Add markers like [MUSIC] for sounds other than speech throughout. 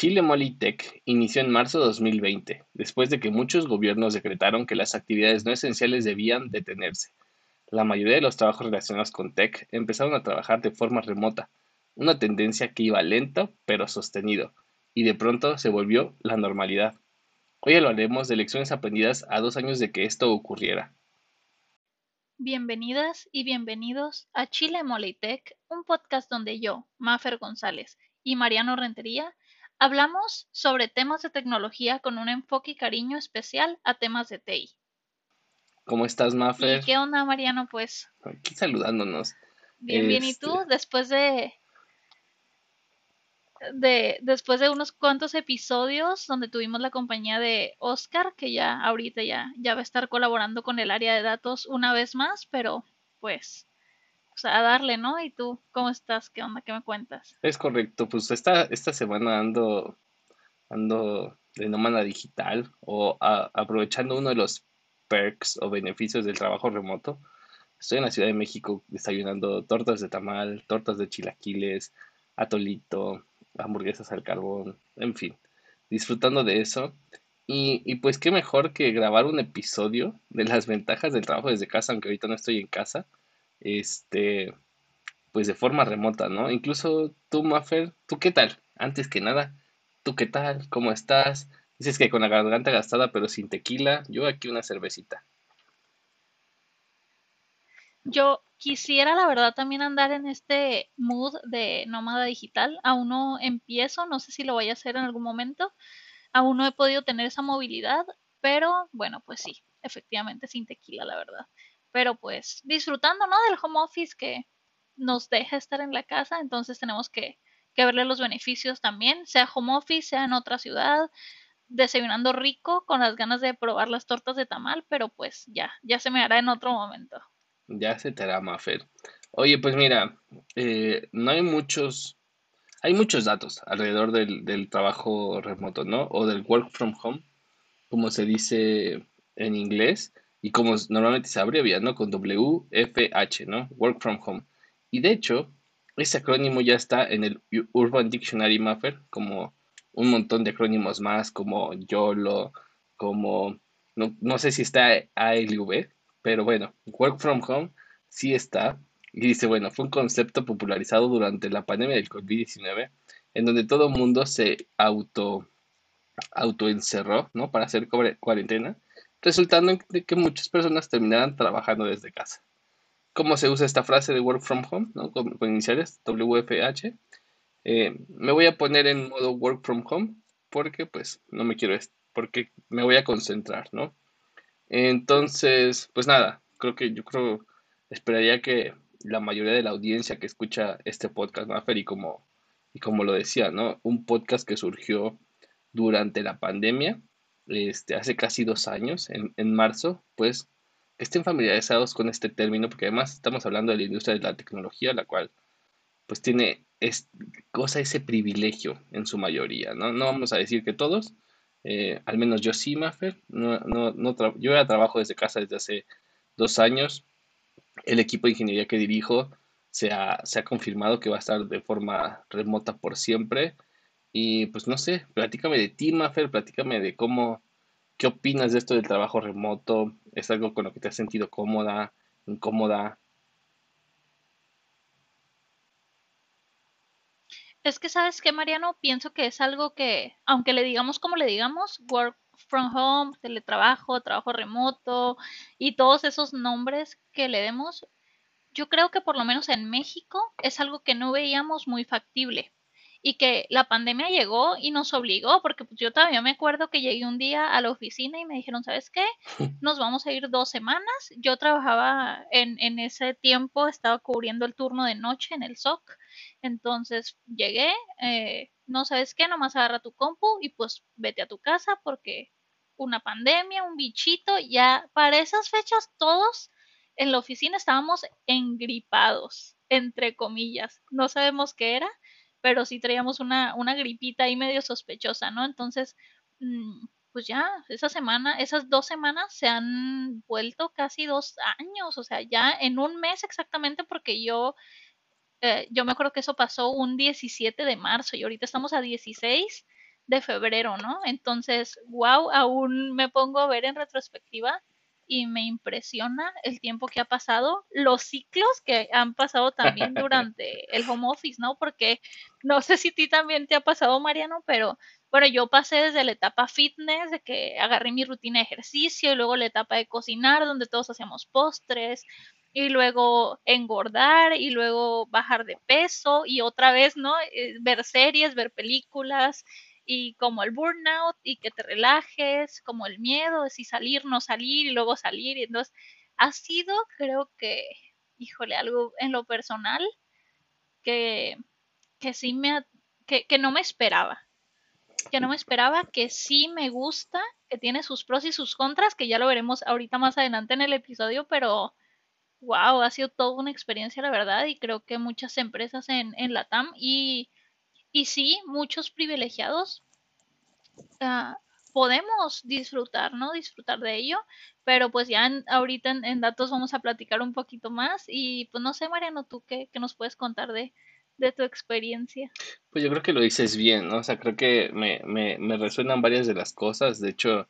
Chile Molitech inició en marzo de 2020, después de que muchos gobiernos decretaron que las actividades no esenciales debían detenerse. La mayoría de los trabajos relacionados con tech empezaron a trabajar de forma remota, una tendencia que iba lento pero sostenido, y de pronto se volvió la normalidad. Hoy hablaremos de lecciones aprendidas a dos años de que esto ocurriera. Bienvenidas y bienvenidos a Chile Molitech, un podcast donde yo, Mafer González y Mariano Rentería Hablamos sobre temas de tecnología con un enfoque y cariño especial a temas de TI. ¿Cómo estás, Mafer? ¿Y qué onda, Mariano? Pues. Aquí saludándonos. Bien, bien. ¿Y tú? Este después de, de. Después de unos cuantos episodios donde tuvimos la compañía de Oscar, que ya ahorita ya, ya va a estar colaborando con el área de datos una vez más, pero pues a darle, ¿no? ¿Y tú cómo estás? ¿Qué onda? ¿Qué me cuentas? Es correcto, pues esta, esta semana ando, ando de nómada digital o aprovechando uno de los perks o beneficios del trabajo remoto. Estoy en la Ciudad de México desayunando tortas de tamal, tortas de chilaquiles, atolito, hamburguesas al carbón, en fin, disfrutando de eso. Y, y, pues qué mejor que grabar un episodio de las ventajas del trabajo desde casa, aunque ahorita no estoy en casa este, pues de forma remota, ¿no? Incluso tú, Maffer, ¿tú qué tal? Antes que nada, ¿tú qué tal? ¿Cómo estás? Dices que con la garganta gastada pero sin tequila, yo aquí una cervecita. Yo quisiera, la verdad, también andar en este mood de nómada digital. Aún no empiezo, no sé si lo voy a hacer en algún momento. Aún no he podido tener esa movilidad, pero bueno, pues sí, efectivamente sin tequila, la verdad pero pues disfrutando, ¿no? Del home office que nos deja estar en la casa, entonces tenemos que, que verle los beneficios también, sea home office, sea en otra ciudad, desayunando rico, con las ganas de probar las tortas de tamal, pero pues ya, ya se me hará en otro momento. Ya se te hará, Mafer. Oye, pues mira, eh, no hay muchos, hay muchos datos alrededor del, del trabajo remoto, ¿no? O del work from home, como se dice en inglés y como normalmente se abrevia, ¿no? Con WFH, ¿no? Work from Home. Y de hecho, ese acrónimo ya está en el Urban Dictionary Mapper, como un montón de acrónimos más, como YOLO, como, no, no sé si está ALV, pero bueno, Work from Home sí está. Y dice, bueno, fue un concepto popularizado durante la pandemia del COVID-19, en donde todo el mundo se auto, autoencerró, ¿no? Para hacer cuarentena resultando en que muchas personas terminaran trabajando desde casa. ¿Cómo se usa esta frase de work from home? ¿no? con, iniciales WFH. Eh, me voy a poner en modo work from home porque pues no me quiero, porque me voy a concentrar, ¿no? Entonces, pues nada, creo que yo creo, esperaría que la mayoría de la audiencia que escucha este podcast, ¿no? y como, y como lo decía, ¿no? Un podcast que surgió durante la pandemia este, hace casi dos años, en, en marzo, pues estén familiarizados con este término, porque además estamos hablando de la industria de la tecnología, la cual pues tiene es, cosa ese privilegio en su mayoría, ¿no? No vamos a decir que todos, eh, al menos yo sí, Maffer, no, no, no yo ya trabajo desde casa desde hace dos años, el equipo de ingeniería que dirijo se ha, se ha confirmado que va a estar de forma remota por siempre, y pues no sé, platícame de ti, Maffer, platícame de cómo, qué opinas de esto del trabajo remoto. ¿Es algo con lo que te has sentido cómoda, incómoda? Es que, ¿sabes qué, Mariano? Pienso que es algo que, aunque le digamos como le digamos, work from home, teletrabajo, trabajo remoto y todos esos nombres que le demos, yo creo que por lo menos en México es algo que no veíamos muy factible y que la pandemia llegó y nos obligó, porque pues, yo todavía me acuerdo que llegué un día a la oficina y me dijeron, ¿sabes qué? [LAUGHS] Nos vamos a ir dos semanas. Yo trabajaba en, en ese tiempo, estaba cubriendo el turno de noche en el SOC, entonces llegué, eh, no sabes qué, nomás agarra tu compu y pues vete a tu casa porque una pandemia, un bichito, ya para esas fechas todos en la oficina estábamos engripados, entre comillas, no sabemos qué era pero sí traíamos una, una gripita ahí medio sospechosa, ¿no? Entonces, mm, pues ya, esa semana, esas dos semanas se han vuelto casi dos años, o sea, ya en un mes exactamente, porque yo, eh, yo me acuerdo que eso pasó un 17 de marzo y ahorita estamos a 16 de febrero, ¿no? Entonces, wow, aún me pongo a ver en retrospectiva y me impresiona el tiempo que ha pasado, los ciclos que han pasado también [LAUGHS] durante el home office, ¿no? Porque no sé si a ti también te ha pasado, Mariano, pero bueno, yo pasé desde la etapa fitness, de que agarré mi rutina de ejercicio, y luego la etapa de cocinar, donde todos hacíamos postres, y luego engordar, y luego bajar de peso, y otra vez, ¿no? Eh, ver series, ver películas, y como el burnout, y que te relajes, como el miedo de si salir, no salir, y luego salir, y entonces ha sido, creo que, híjole, algo en lo personal que, que sí me, que, que no me esperaba que no me esperaba, que sí me gusta, que tiene sus pros y sus contras, que ya lo veremos ahorita más adelante en el episodio, pero wow, ha sido toda una experiencia, la verdad, y creo que muchas empresas en, en la TAM y, y sí, muchos privilegiados uh, podemos disfrutar, ¿no? Disfrutar de ello, pero pues ya ahorita en, en, datos vamos a platicar un poquito más y pues no sé, Mariano, tú qué, qué nos puedes contar de, de tu experiencia. Pues yo creo que lo dices bien, ¿no? O sea, creo que me, me, me resuenan varias de las cosas. De hecho,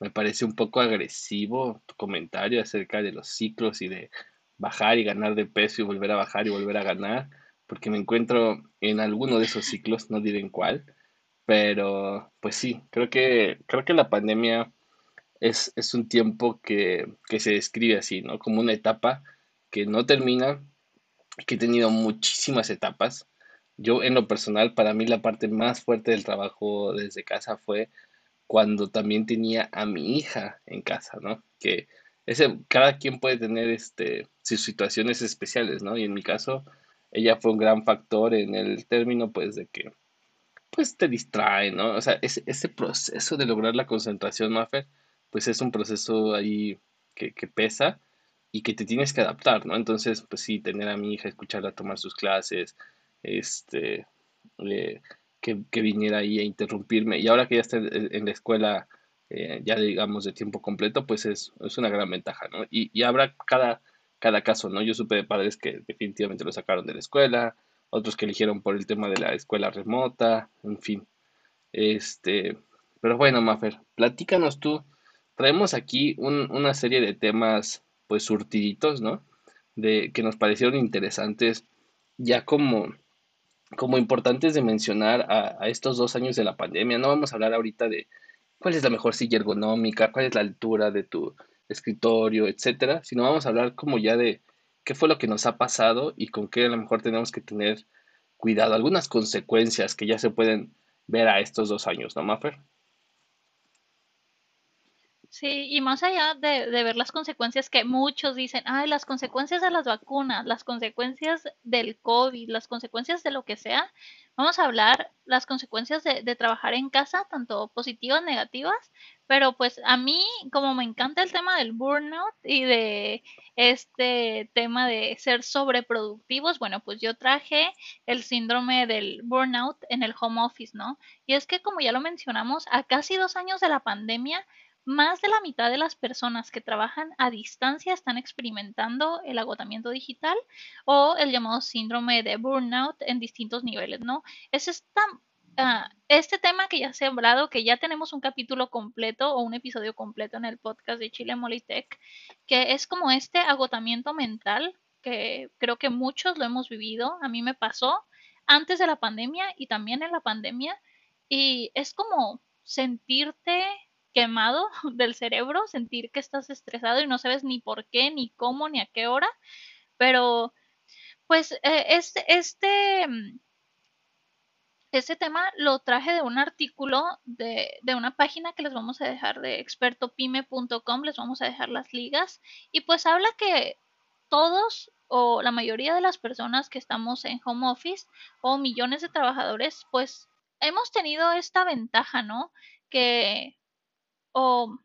me parece un poco agresivo tu comentario acerca de los ciclos y de bajar y ganar de peso y volver a bajar y volver a ganar, porque me encuentro en alguno de esos ciclos, no diré en cuál, pero pues sí, creo que, creo que la pandemia es, es un tiempo que, que se describe así, ¿no? Como una etapa que no termina, que he tenido muchísimas etapas. Yo en lo personal, para mí la parte más fuerte del trabajo desde casa fue cuando también tenía a mi hija en casa, ¿no? Que ese, cada quien puede tener este, sus situaciones especiales, ¿no? Y en mi caso, ella fue un gran factor en el término, pues, de que, pues, te distrae, ¿no? O sea, ese, ese proceso de lograr la concentración, Maffer, pues es un proceso ahí que, que pesa y que te tienes que adaptar, ¿no? Entonces, pues sí, tener a mi hija, escucharla tomar sus clases, este, que, que, viniera ahí a interrumpirme. Y ahora que ya está en la escuela, eh, ya digamos de tiempo completo, pues es, es una gran ventaja, ¿no? Y, y, habrá cada, cada caso, ¿no? Yo supe de padres que definitivamente lo sacaron de la escuela, otros que eligieron por el tema de la escuela remota, en fin. Este, pero bueno, Mafer, platícanos tú. Traemos aquí un, una serie de temas pues surtiditos, ¿no? De que nos parecieron interesantes, ya como, como importantes de mencionar a, a, estos dos años de la pandemia. No vamos a hablar ahorita de cuál es la mejor silla ergonómica, cuál es la altura de tu escritorio, etcétera, sino vamos a hablar como ya de qué fue lo que nos ha pasado y con qué a lo mejor tenemos que tener cuidado, algunas consecuencias que ya se pueden ver a estos dos años, ¿no, Maffer? Sí, y más allá de, de, ver las consecuencias que muchos dicen, ay, las consecuencias de las vacunas, las consecuencias del COVID, las consecuencias de lo que sea, vamos a hablar las consecuencias de, de trabajar en casa, tanto positivas, negativas, pero pues a mí, como me encanta el tema del burnout y de este tema de ser sobreproductivos, bueno, pues yo traje el síndrome del burnout en el home office, ¿no? Y es que como ya lo mencionamos, a casi dos años de la pandemia, más de la mitad de las personas que trabajan a distancia están experimentando el agotamiento digital o el llamado síndrome de burnout en distintos niveles, ¿no? Es esta, uh, este tema que ya se ha hablado, que ya tenemos un capítulo completo o un episodio completo en el podcast de Chile Molitech, que es como este agotamiento mental que creo que muchos lo hemos vivido. A mí me pasó antes de la pandemia y también en la pandemia. Y es como sentirte quemado [LAUGHS] del cerebro, sentir que estás estresado y no sabes ni por qué, ni cómo, ni a qué hora. Pero, pues, eh, este, este, este tema lo traje de un artículo de, de, una página que les vamos a dejar de expertopime.com, les vamos a dejar las ligas, y pues habla que todos o la mayoría de las personas que estamos en home office o millones de trabajadores, pues hemos tenido esta ventaja, ¿no? Que o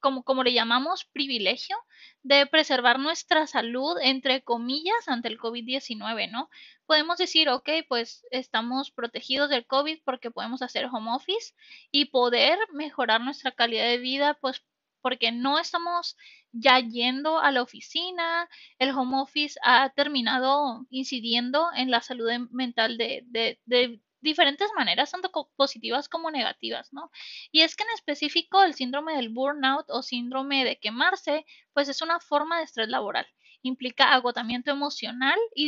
como, como le llamamos, privilegio de preservar nuestra salud, entre comillas, ante el COVID-19, ¿no? Podemos decir, ok, pues estamos protegidos del COVID porque podemos hacer home office y poder mejorar nuestra calidad de vida, pues porque no estamos ya yendo a la oficina, el home office ha terminado incidiendo en la salud mental de, de, de diferentes maneras, tanto positivas como negativas, ¿no? Y es que en específico el síndrome del burnout o síndrome de quemarse, pues es una forma de estrés laboral. Implica agotamiento emocional y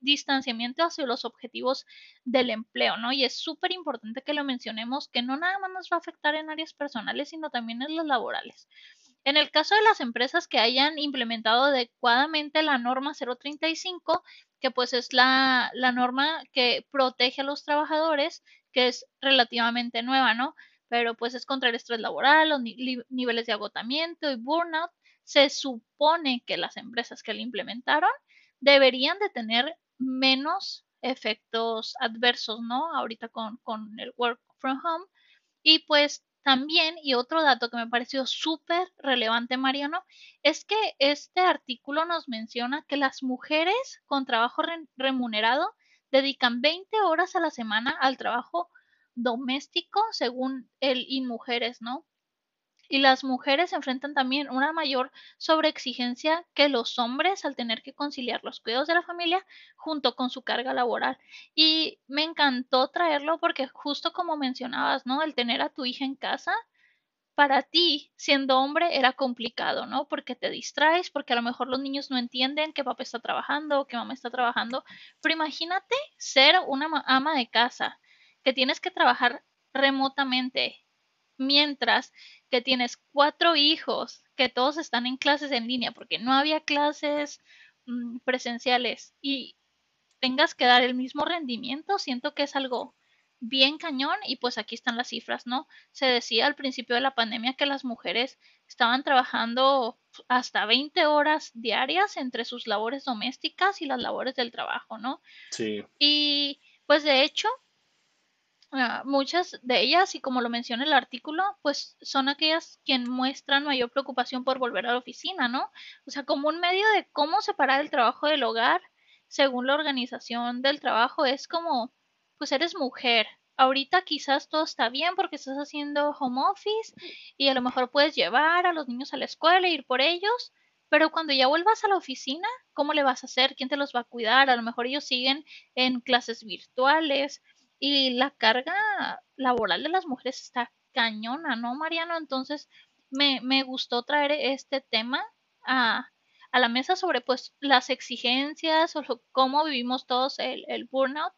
distanciamiento hacia los objetivos del empleo, ¿no? Y es súper importante que lo mencionemos, que no nada más nos va a afectar en áreas personales, sino también en las laborales. En el caso de las empresas que hayan implementado adecuadamente la norma 035, que pues es la, norma que protege a los trabajadores, que es relativamente nueva, ¿no? Pero pues es contra el estrés laboral, los niveles de agotamiento y burnout. Se supone que las empresas que la implementaron deberían de tener menos efectos adversos, ¿no? Ahorita con, con el work from home. Y pues también, y otro dato que me pareció súper relevante, Mariano, es que este artículo nos menciona que las mujeres con trabajo remunerado dedican 20 horas a la semana al trabajo doméstico según el InMujeres, ¿no? Y las mujeres enfrentan también una mayor sobreexigencia que los hombres al tener que conciliar los cuidados de la familia junto con su carga laboral. Y me encantó traerlo porque justo como mencionabas, ¿no? El tener a tu hija en casa, para ti, siendo hombre, era complicado, ¿no? Porque te distraes, porque a lo mejor los niños no entienden que papá está trabajando o que mamá está trabajando. Pero imagínate ser una ama de casa, que tienes que trabajar remotamente, mientras que tienes cuatro hijos, que todos están en clases en línea, porque no había clases mm, presenciales y tengas que dar el mismo rendimiento, siento que es algo bien cañón y pues aquí están las cifras, ¿no? Se decía al principio de la pandemia que las mujeres estaban trabajando hasta 20 horas diarias entre sus labores domésticas y las labores del trabajo, ¿no? Sí. Y pues de hecho, Ah, muchas de ellas, y como lo menciona el artículo, pues son aquellas quien muestran mayor preocupación por volver a la oficina, ¿no? O sea, como un medio de cómo separar el trabajo del hogar, según la organización del trabajo, es como, pues eres mujer. Ahorita quizás todo está bien porque estás haciendo home office y a lo mejor puedes llevar a los niños a la escuela e ir por ellos, pero cuando ya vuelvas a la oficina, ¿cómo le vas a hacer? ¿Quién te los va a cuidar? A lo mejor ellos siguen en clases virtuales y la carga laboral de las mujeres está cañona, ¿no, Mariano? Entonces, me, me gustó traer este tema a, a, la mesa sobre pues las exigencias o cómo vivimos todos el, el burnout.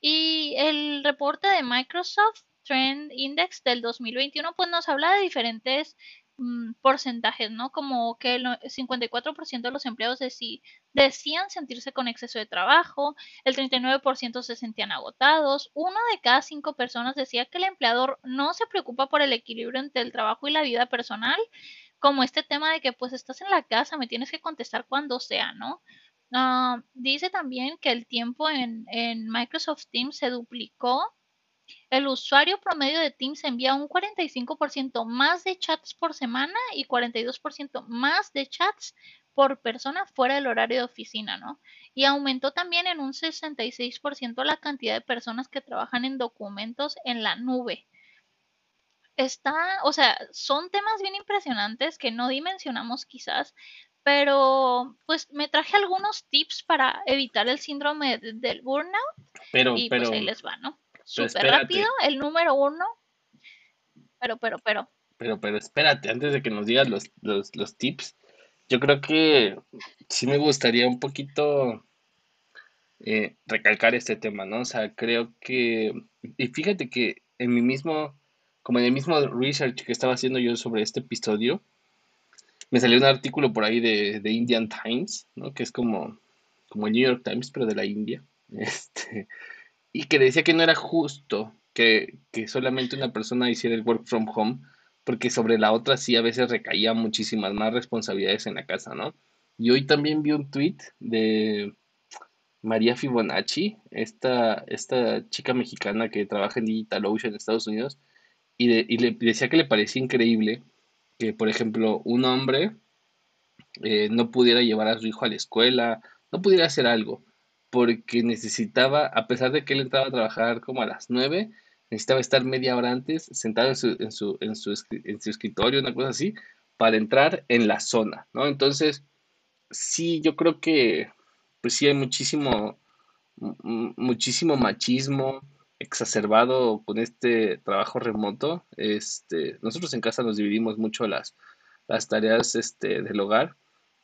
Y el reporte de Microsoft Trend Index del 2021 pues nos habla de diferentes Mm, porcentajes, ¿no? Como que el 54% de los empleados decían sentirse con exceso de trabajo, el 39% se sentían agotados, uno de cada cinco personas decía que el empleador no se preocupa por el equilibrio entre el trabajo y la vida personal, como este tema de que pues estás en la casa, me tienes que contestar cuando sea, ¿no? Ah, dice también que el tiempo en, en Microsoft Teams se duplicó el usuario promedio de Teams envía un 45% más de chats por semana y 42% más de chats por persona fuera del horario de oficina, ¿no? Y aumentó también en un 66% la cantidad de personas que trabajan en documentos en la nube. Está, o sea, son temas bien impresionantes que no dimensionamos quizás, pero pues me traje algunos tips para evitar el síndrome del burnout pero, y pues ahí les va, ¿no? Súper rápido, el número uno. Pero, pero, pero. Pero, pero espérate, antes de que nos digas los, los, los tips, yo creo que sí me gustaría un poquito eh, recalcar este tema, ¿no? O sea, creo que, y fíjate que en mi mismo, como en el mismo research que estaba haciendo yo sobre este episodio, me salió un artículo por ahí de, de Indian Times, ¿no? Que es como, como el New York Times, pero de la India. [LAUGHS] Este, y que decía que no era justo que, solamente una persona hiciera el work from home, porque sobre la otra sí a veces recaía muchísimas más responsabilidades en la casa, ¿no? Y hoy también vi un tweet de María Fibonacci, esta, esta chica mexicana que trabaja en DigitalOcean en Estados Unidos, y, y le decía que le parecía increíble que, por ejemplo, un hombre eh, no pudiera llevar a su hijo a la escuela, no pudiera hacer algo, porque necesitaba, a pesar de que él entraba a trabajar como a las 9, necesitaba estar media hora antes sentado en su, en su, en su, en su escritorio, una cosa así, para entrar en la zona, ¿no? Entonces, sí, yo creo que, pues sí hay muchísimo, muchísimo machismo exacerbado con este trabajo remoto. Este, nosotros en casa nos dividimos mucho las, las tareas este, del hogar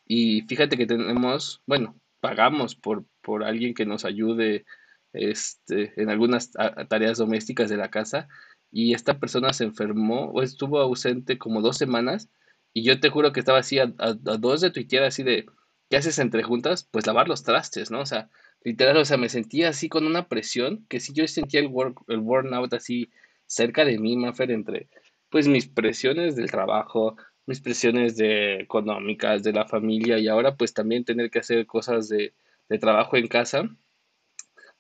y fíjate que tenemos, bueno, pagamos por, por alguien que nos ayude este, en algunas tareas domésticas de la casa y esta persona se enfermó o estuvo ausente como dos semanas y yo te juro que estaba así a, dos de tuitear así de, ¿qué haces entre juntas? Pues lavar los trastes, ¿no? O sea, literal, o sea, me sentía así con una presión que si yo sentía el, work, el burnout así cerca de mí, Mafer, entre pues mis presiones del trabajo, mis presiones económicas, de la familia y ahora pues también tener que hacer cosas de, de trabajo en casa,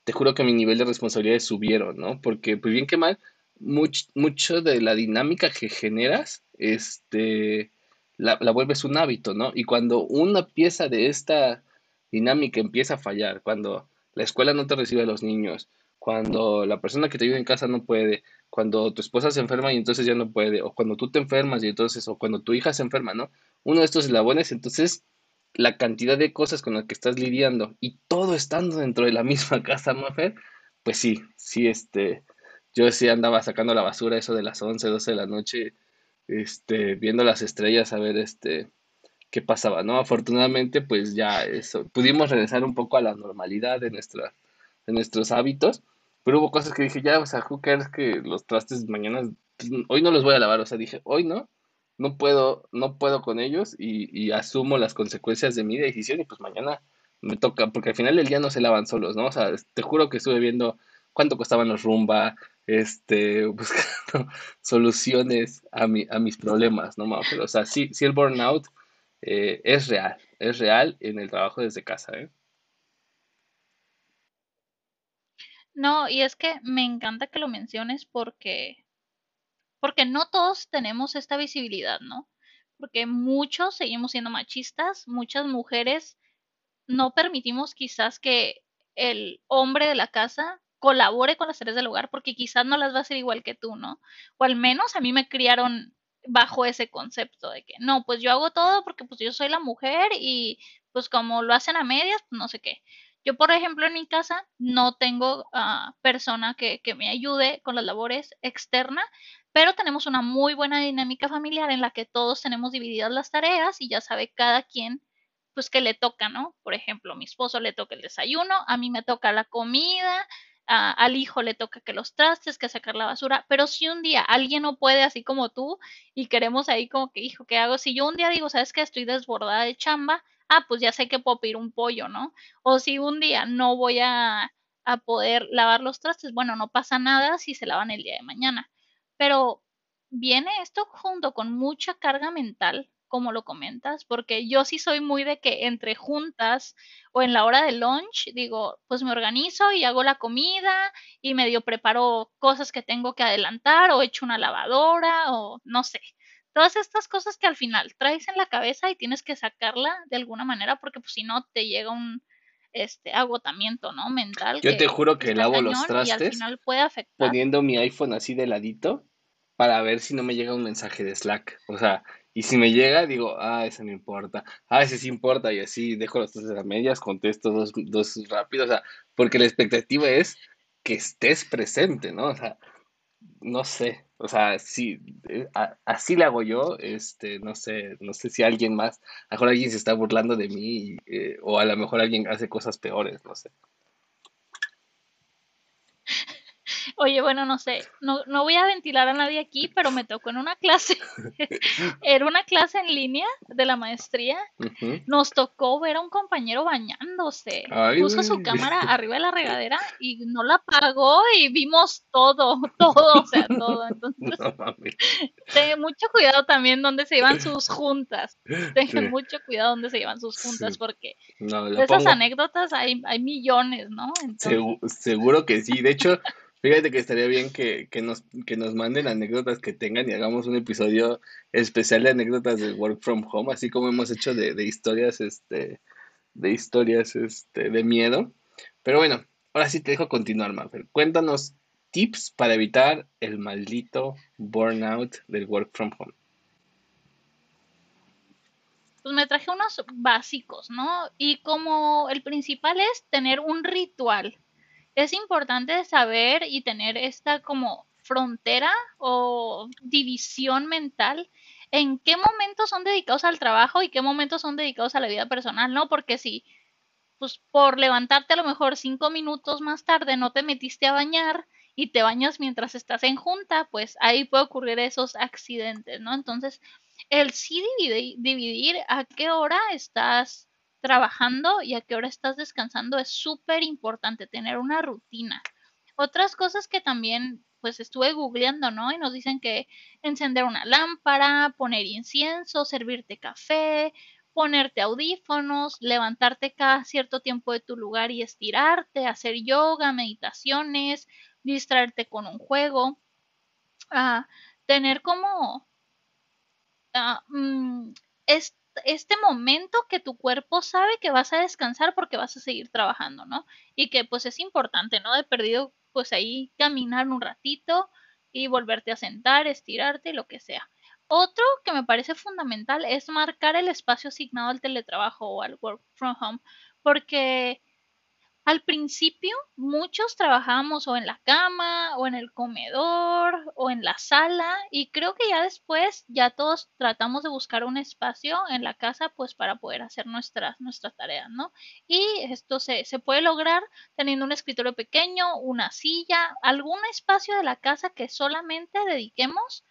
te juro que mi nivel de responsabilidades subieron, ¿no? Porque pues bien que mal, mucho de la dinámica que generas, este, la, la, vuelves un hábito, ¿no? Y cuando una pieza de esta dinámica empieza a fallar, cuando la escuela no te recibe a los niños, cuando la persona que te ayuda en casa no puede, cuando tu esposa se enferma y entonces ya no puede, o cuando tú te enfermas y entonces, o cuando tu hija se enferma, ¿no? Uno de estos eslabones, entonces la cantidad de cosas con las que estás lidiando y todo estando dentro de la [LAUGHS] misma casa, Mafer, pues sí, sí, este, yo sí andaba sacando la basura eso de las 11, 12 de la noche, este, viendo las estrellas a ver, este, qué pasaba, ¿no? Afortunadamente, pues ya eso, pudimos regresar un poco a la normalidad de, nuestra, de nuestros hábitos, pero hubo cosas que dije, ya, o sea, who cares que los trastes mañana, pues, hoy no los voy a lavar, o sea, dije, hoy no, no puedo, no puedo con ellos y, y asumo las consecuencias de mi decisión y pues mañana me toca, porque al final del día no se lavan solos, ¿no? O sea, te juro que estuve viendo cuánto costaban los rumba, este, [LAUGHS] buscando soluciones a, mi, a mis problemas, ¿no? Pero, o sea, sí, sí el burnout eh, es real, es real en el trabajo desde casa, ¿eh? No, y es que me encanta que lo menciones porque porque no todos tenemos esta visibilidad, ¿no? Porque muchos seguimos siendo machistas, muchas mujeres no permitimos quizás que el hombre de la casa colabore con las tareas del hogar porque quizás no las va a hacer igual que tú, ¿no? O al menos a mí me criaron bajo ese concepto de que no, pues yo hago todo porque pues yo soy la mujer y pues como lo hacen a medias, pues no sé qué. Yo, por ejemplo, en mi casa no tengo uh, persona que, que, me ayude con las labores externas, pero tenemos una muy buena dinámica familiar en la que todos tenemos divididas las tareas y ya sabe cada quien pues que le toca, ¿no? Por ejemplo, a mi esposo le toca el desayuno, a mí me toca la comida, al hijo le toca que los trastes, que sacar la basura, pero si un día alguien no puede así como tú y queremos ahí como que, hijo, ¿qué hago? Si yo un día digo, ¿sabes que Estoy desbordada de chamba, ah, pues ya sé que puedo pedir un pollo, ¿no? O si un día no voy a, a poder lavar los trastes, bueno, no pasa nada si se lavan el día de mañana pero viene esto junto con mucha carga mental, como lo comentas, porque yo sí soy muy de que entre juntas o en la hora de lunch, digo, pues me organizo y hago la comida y medio preparo cosas que tengo que adelantar o echo una lavadora o no sé. Todas estas cosas que al final traes en la cabeza y tienes que sacarla de alguna manera porque pues si no te llega un este agotamiento, ¿no? mental. Yo te juro que lavo los trastes poniendo mi iPhone así de ladito para ver si no me llega un mensaje de Slack. O sea, y si me llega, digo, ah, ese no importa. Ah, ese sí importa. Y así dejo las cosas a medias, contesto dos, dos rápidos. O sea, porque la expectativa es que estés presente, ¿no? O sea, no sé. O sea, sí, eh, así le hago yo. Este, no sé, no sé si alguien más, a lo mejor alguien se está burlando de mí, eh, o a lo mejor alguien hace cosas peores, no sé. Oye, bueno, no sé, no, no voy a ventilar a nadie aquí, pero me tocó en una clase, [LAUGHS] era una clase en línea de la maestría, nos tocó ver a un compañero bañándose, puso su cámara arriba de la regadera y no la apagó y vimos todo, [LAUGHS] todo, o sea, [LAUGHS] todo. Entonces, ten mucho cuidado también donde se llevan sus juntas, tengan mucho cuidado donde se llevan sus juntas, porque de esas anécdotas hay, hay millones, ¿no? seguro que sí, de hecho... Fíjate que estaría bien que, que, nos, que nos manden anécdotas que tengan y hagamos un episodio especial de anécdotas de Work from Home, así como hemos hecho de, de historias, este, de historias, este, de miedo. Pero bueno, ahora sí te dejo continuar, Mafer. Cuéntanos tips para evitar el maldito burnout del Work from Home. Pues me traje unos básicos, ¿no? Y como el principal es tener un ritual es importante saber y tener esta como frontera o división mental en qué momentos son dedicados al trabajo y qué momentos son dedicados a la vida personal, ¿no? Porque si, pues por levantarte a lo mejor cinco minutos más tarde no te metiste a bañar y te bañas mientras estás en junta, pues ahí puede ocurrir esos accidentes, ¿no? Entonces, el sí dividir, dividir a qué hora estás trabajando y a qué hora estás descansando es súper importante, tener una rutina. Otras cosas que también pues estuve googleando, ¿no? Y nos dicen que encender una lámpara, poner incienso, servirte café, ponerte audífonos, levantarte cada cierto tiempo de tu lugar y estirarte, hacer yoga, meditaciones, distraerte con un juego, ah, tener como ah, mm, este momento que tu cuerpo sabe que vas a descansar porque vas a seguir trabajando, ¿no? Y que pues es importante, ¿no? De perdido pues ahí caminar un ratito y volverte a sentar, estirarte, lo que sea. Otro que me parece fundamental es marcar el espacio asignado al teletrabajo o al work from home, porque al principio muchos trabajábamos o en la cama o en el comedor o en la sala y creo que ya después ya todos tratamos de buscar un espacio en la casa pues para poder hacer nuestras, nuestras tareas, ¿no? Y esto se, se puede lograr teniendo un escritorio pequeño, una silla, algún espacio de la casa que solamente dediquemos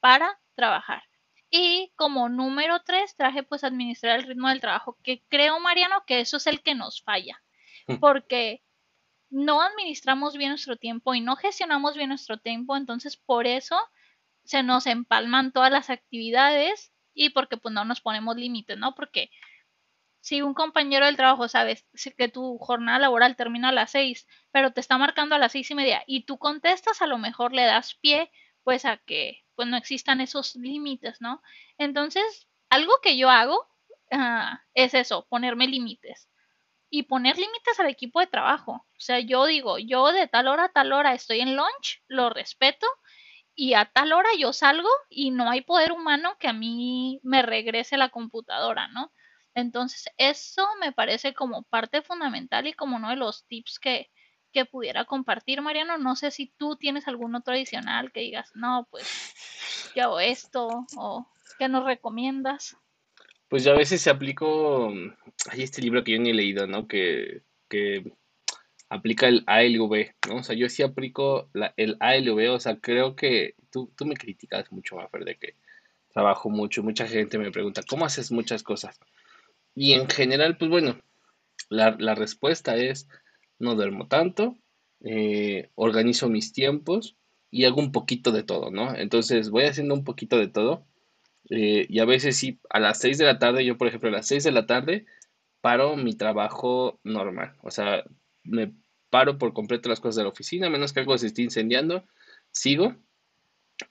para trabajar. Y como número tres traje pues administrar el ritmo del trabajo, que creo, Mariano, que eso es el que nos falla [LAUGHS] porque no administramos bien nuestro tiempo y no gestionamos bien nuestro tiempo, entonces por eso se nos empalman todas las actividades y porque pues no nos ponemos límites, ¿no? Porque si un compañero del trabajo sabes que tu jornada laboral termina a las seis, pero te está marcando a las seis y media y tú contestas, a lo mejor le das pie pues a que pues no existan esos límites, ¿no? Entonces, algo que yo hago ah, es eso, ponerme límites y poner límites al equipo de trabajo. O sea, yo digo, yo de tal hora a tal hora estoy en lunch, lo respeto y a tal hora yo salgo y no hay poder humano que a mí me regrese la computadora, ¿no? Entonces, eso me parece como parte fundamental y como uno de los tips que, que pudiera compartir, Mariano. No sé si tú tienes algún otro adicional que digas, no, pues yo hago esto o que nos recomiendas. Pues yo a veces se aplico, hay este libro que yo ni he leído, ¿no? Que, aplica el ALV, ¿no? O sea, yo sí aplico el ALV, o sea, creo que tú, tú me criticas mucho, Mafer, de que trabajo mucho, mucha gente me pregunta, ¿cómo haces muchas cosas? Y en general, pues bueno, la, respuesta es, no duermo tanto, eh, organizo mis tiempos y hago un poquito de todo, ¿no? Entonces voy haciendo un poquito de todo eh, y a veces sí, a las 6 de la tarde, yo por ejemplo a las 6 de la tarde paro mi trabajo normal. O sea, me paro por completo las cosas de la oficina, menos que algo se esté incendiando, sigo.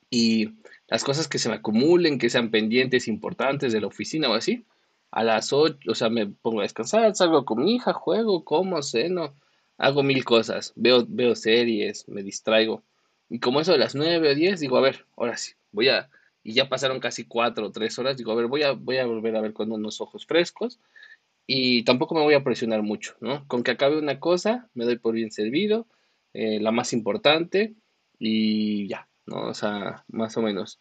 Y las cosas que se me acumulen, que sean pendientes importantes de la oficina o así, a las 8, o sea, me pongo a descansar, salgo con mi hija, juego, como, ceno, hago mil cosas, veo, veo series, me distraigo. Y como eso de las 9 o 10, digo, a ver, ahora sí, voy a y ya pasaron casi cuatro o tres horas, digo, a ver, voy a, voy a volver a ver con unos ojos frescos y tampoco me voy a presionar mucho, ¿no? Con que acabe una cosa, me doy por bien servido, eh, la más importante y ya, ¿no? O sea, más o menos.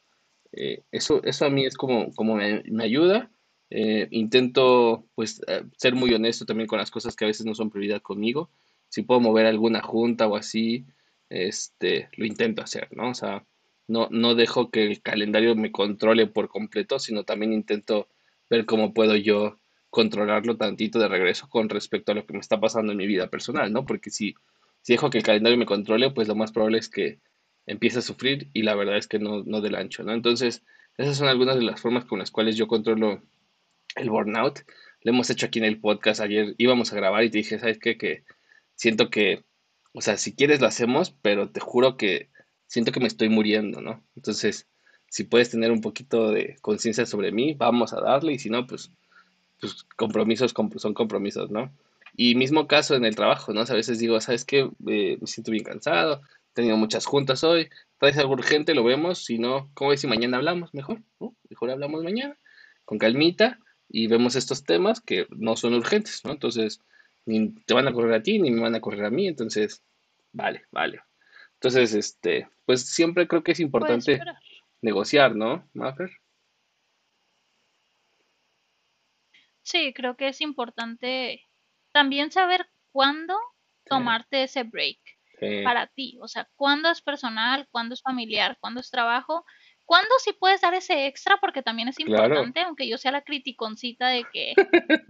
Eh, eso, eso a mí es como, como me, ayuda. Eh, intento, pues, ser muy honesto también con las cosas que a veces no son prioridad conmigo. Si puedo mover alguna junta o así, este, lo intento hacer, ¿no? O sea, no, no dejo que el calendario me controle por completo, sino también intento ver cómo puedo yo controlarlo tantito de regreso con respecto a lo que me está pasando en mi vida personal, ¿no? Porque si, si dejo que el calendario me controle, pues lo más probable es que empiece a sufrir y la verdad es que no, no del ancho, ¿no? Entonces, esas son algunas de las formas con las cuales yo controlo el burnout. Lo hemos hecho aquí en el podcast. Ayer íbamos a grabar y te dije, ¿sabes qué? Que siento que, o sea, si quieres lo hacemos, pero te juro que siento que me estoy muriendo, ¿no? Entonces, si puedes tener un poquito de conciencia sobre mí, vamos a darle, y si no, pues, pues compromisos son compromisos, ¿no? Y mismo caso en el trabajo, ¿no? a veces digo, ¿sabes qué? Me siento bien cansado, he tenido muchas juntas hoy, traes algo urgente, lo vemos, si no, ¿cómo ves si mañana hablamos? Mejor, ¿no? Mejor hablamos mañana, con calmita, y vemos estos temas que no son urgentes, ¿no? Entonces, ni te van a correr a ti, ni me van a correr a mí, entonces vale, vale. Entonces, este, pues siempre creo que es importante negociar, ¿no, Mafer? Sí, creo que es importante también saber cuándo Sí, tomarte ese break sí, para ti. O sea, cuándo es personal, cuándo es familiar, cuándo es trabajo, cuándo sí puedes dar ese extra, porque también es claro. importante, aunque yo sea la criticoncita de que,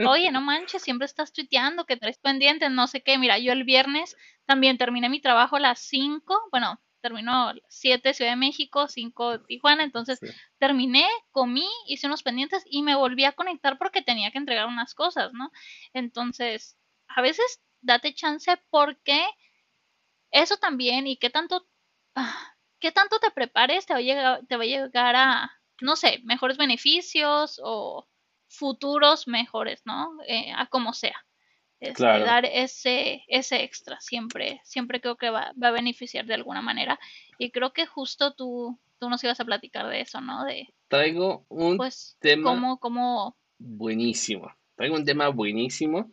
oye, no manches, siempre estás tuiteando, que traes pendientes, no sé qué. Mira, yo el viernes también terminé mi trabajo a las 5, bueno, terminó 7 Ciudad de México, 5 Tijuana, entonces Sí, terminé, comí, hice unos pendientes y me volví a conectar porque tenía que entregar unas cosas, ¿no? Entonces, a veces date chance porque eso también y qué tanto, ah, qué tanto te prepares te va a llegar, te va a llegar a, no sé, mejores beneficios o futuros mejores, ¿no? Eh, a como sea. Este, claro. dar ese, ese extra siempre, siempre creo que va, va a beneficiar de alguna manera. Y creo que justo tú, tú nos ibas a platicar de eso, ¿no? De, Traigo un pues, tema cómo, cómo, buenísimo. Traigo un tema buenísimo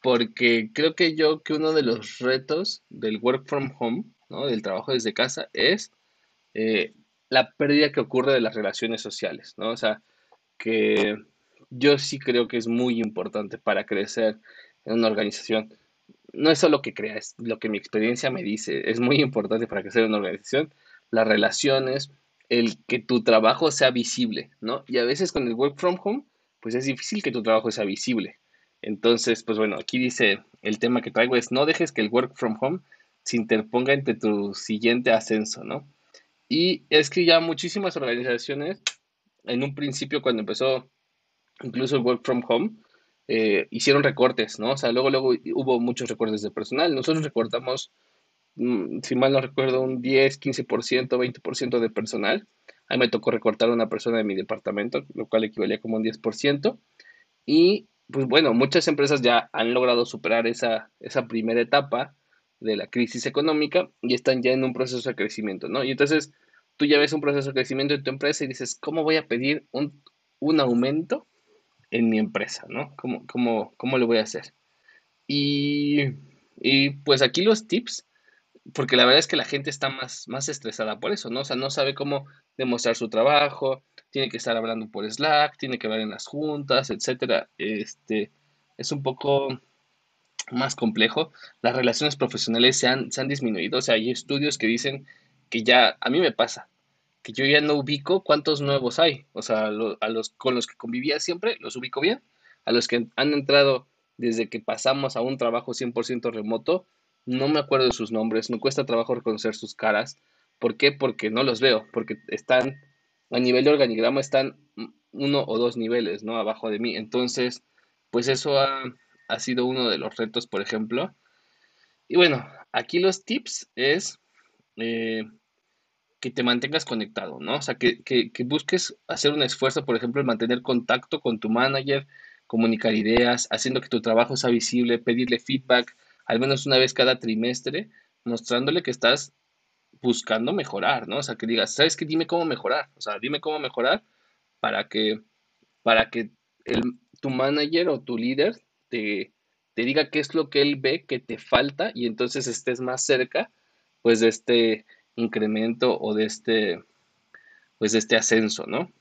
porque creo que yo que uno de los retos del work from home, ¿no? Del trabajo desde casa es eh, la pérdida que ocurre de las relaciones sociales, ¿no? O sea, que yo sí creo que es muy importante para crecer en una organización. No es solo que crea, es lo que mi experiencia me dice. Es muy importante para crecer en una organización, las relaciones, el que tu trabajo sea visible, ¿no? Y a veces con el work from home, pues es difícil que tu trabajo sea visible. Entonces, pues bueno, aquí dice el tema que traigo es no dejes que el work from home se interponga entre tu siguiente ascenso, ¿no? Y es que ya muchísimas organizaciones, en un principio cuando empezó incluso el work from home, eh, hicieron recortes, ¿no? O sea, luego, luego hubo muchos recortes de personal. Nosotros recortamos, mm, si mal no recuerdo, un 10, 15%, 20% de personal. A mí me tocó recortar a una persona de mi departamento, lo cual equivalía como un 10%. Y pues bueno, muchas empresas ya han logrado superar esa, esa primera etapa de la crisis económica y están ya en un proceso de crecimiento, ¿no? Y entonces tú ya ves un proceso de crecimiento en tu empresa y dices, ¿cómo voy a pedir un, un aumento en mi empresa, ¿no? ¿Cómo, cómo, cómo lo voy a hacer? Y, y pues aquí los tips, porque la verdad es que la gente está más, más estresada por eso, ¿no? O sea, no sabe cómo demostrar su trabajo, tiene que estar hablando por Slack, tiene que hablar en las juntas, etcétera. Este, es un poco más complejo. Las relaciones profesionales se han, se han disminuido, o sea, hay estudios que dicen que ya, a mí me pasa, que yo ya no ubico cuántos nuevos hay. O sea, a los con los que convivía siempre los ubico bien. A los que han entrado desde que pasamos a un trabajo 100% remoto, no me acuerdo de sus nombres, me cuesta trabajo reconocer sus caras. ¿Por qué? Porque no los veo, porque están a nivel de organigrama, están uno o dos niveles, ¿no? Abajo de mí. Entonces, pues eso ha, ha sido uno de los retos, por ejemplo. Y bueno, aquí los tips es eh, que te mantengas conectado, ¿no? O sea, que, que, que busques hacer un esfuerzo, por ejemplo, en mantener contacto con tu manager, comunicar ideas, haciendo que tu trabajo sea visible, pedirle feedback al menos una vez cada trimestre, mostrándole que estás buscando mejorar, ¿no? O sea, que digas, ¿sabes qué? Dime cómo mejorar, o sea, dime cómo mejorar para que, para que tu manager o tu líder te, diga qué es lo que él ve que te falta y entonces estés más cerca, pues, de este incremento o de este, pues, de este ascenso, ¿no?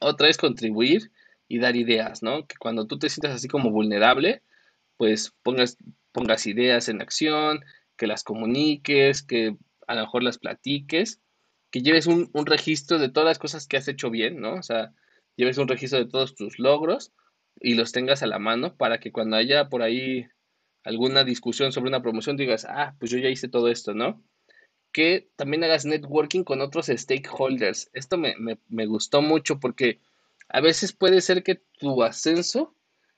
Otra es contribuir y dar ideas, ¿no? Que cuando tú te sientas así como vulnerable, pues pongas, pongas ideas en acción, que las comuniques, que a lo mejor las platiques, que lleves un, un registro de todas las cosas que has hecho bien, ¿no? O sea, lleves un registro de todos tus logros y los tengas a la mano para que cuando haya por ahí alguna discusión sobre una promoción digas, ah, pues yo ya hice todo esto, ¿no? que también hagas networking con otros stakeholders. Esto me, me, me gustó mucho porque a veces puede ser que tu ascenso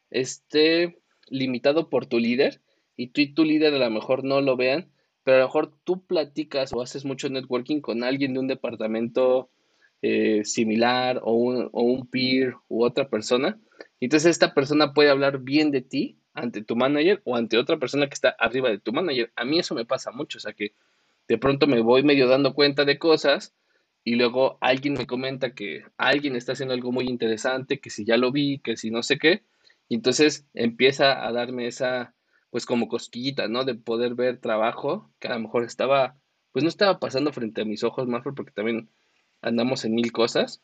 esté limitado por tu líder y tú y tu líder a lo mejor no lo vean, pero a lo mejor tú platicas o haces mucho networking con alguien de un departamento eh, similar o un, o un peer u otra persona. Entonces esta persona puede hablar bien de ti ante tu manager o ante otra persona que está arriba de tu manager. A mí eso me pasa mucho, o sea que de pronto me voy medio dando cuenta de cosas y luego alguien me comenta que alguien está haciendo algo muy interesante, que si ya lo vi, que si no sé qué, y entonces empieza a darme esa, pues como cosquillita, ¿no? De poder ver trabajo que a lo mejor estaba, pues no estaba pasando frente a mis ojos, más porque también andamos en mil cosas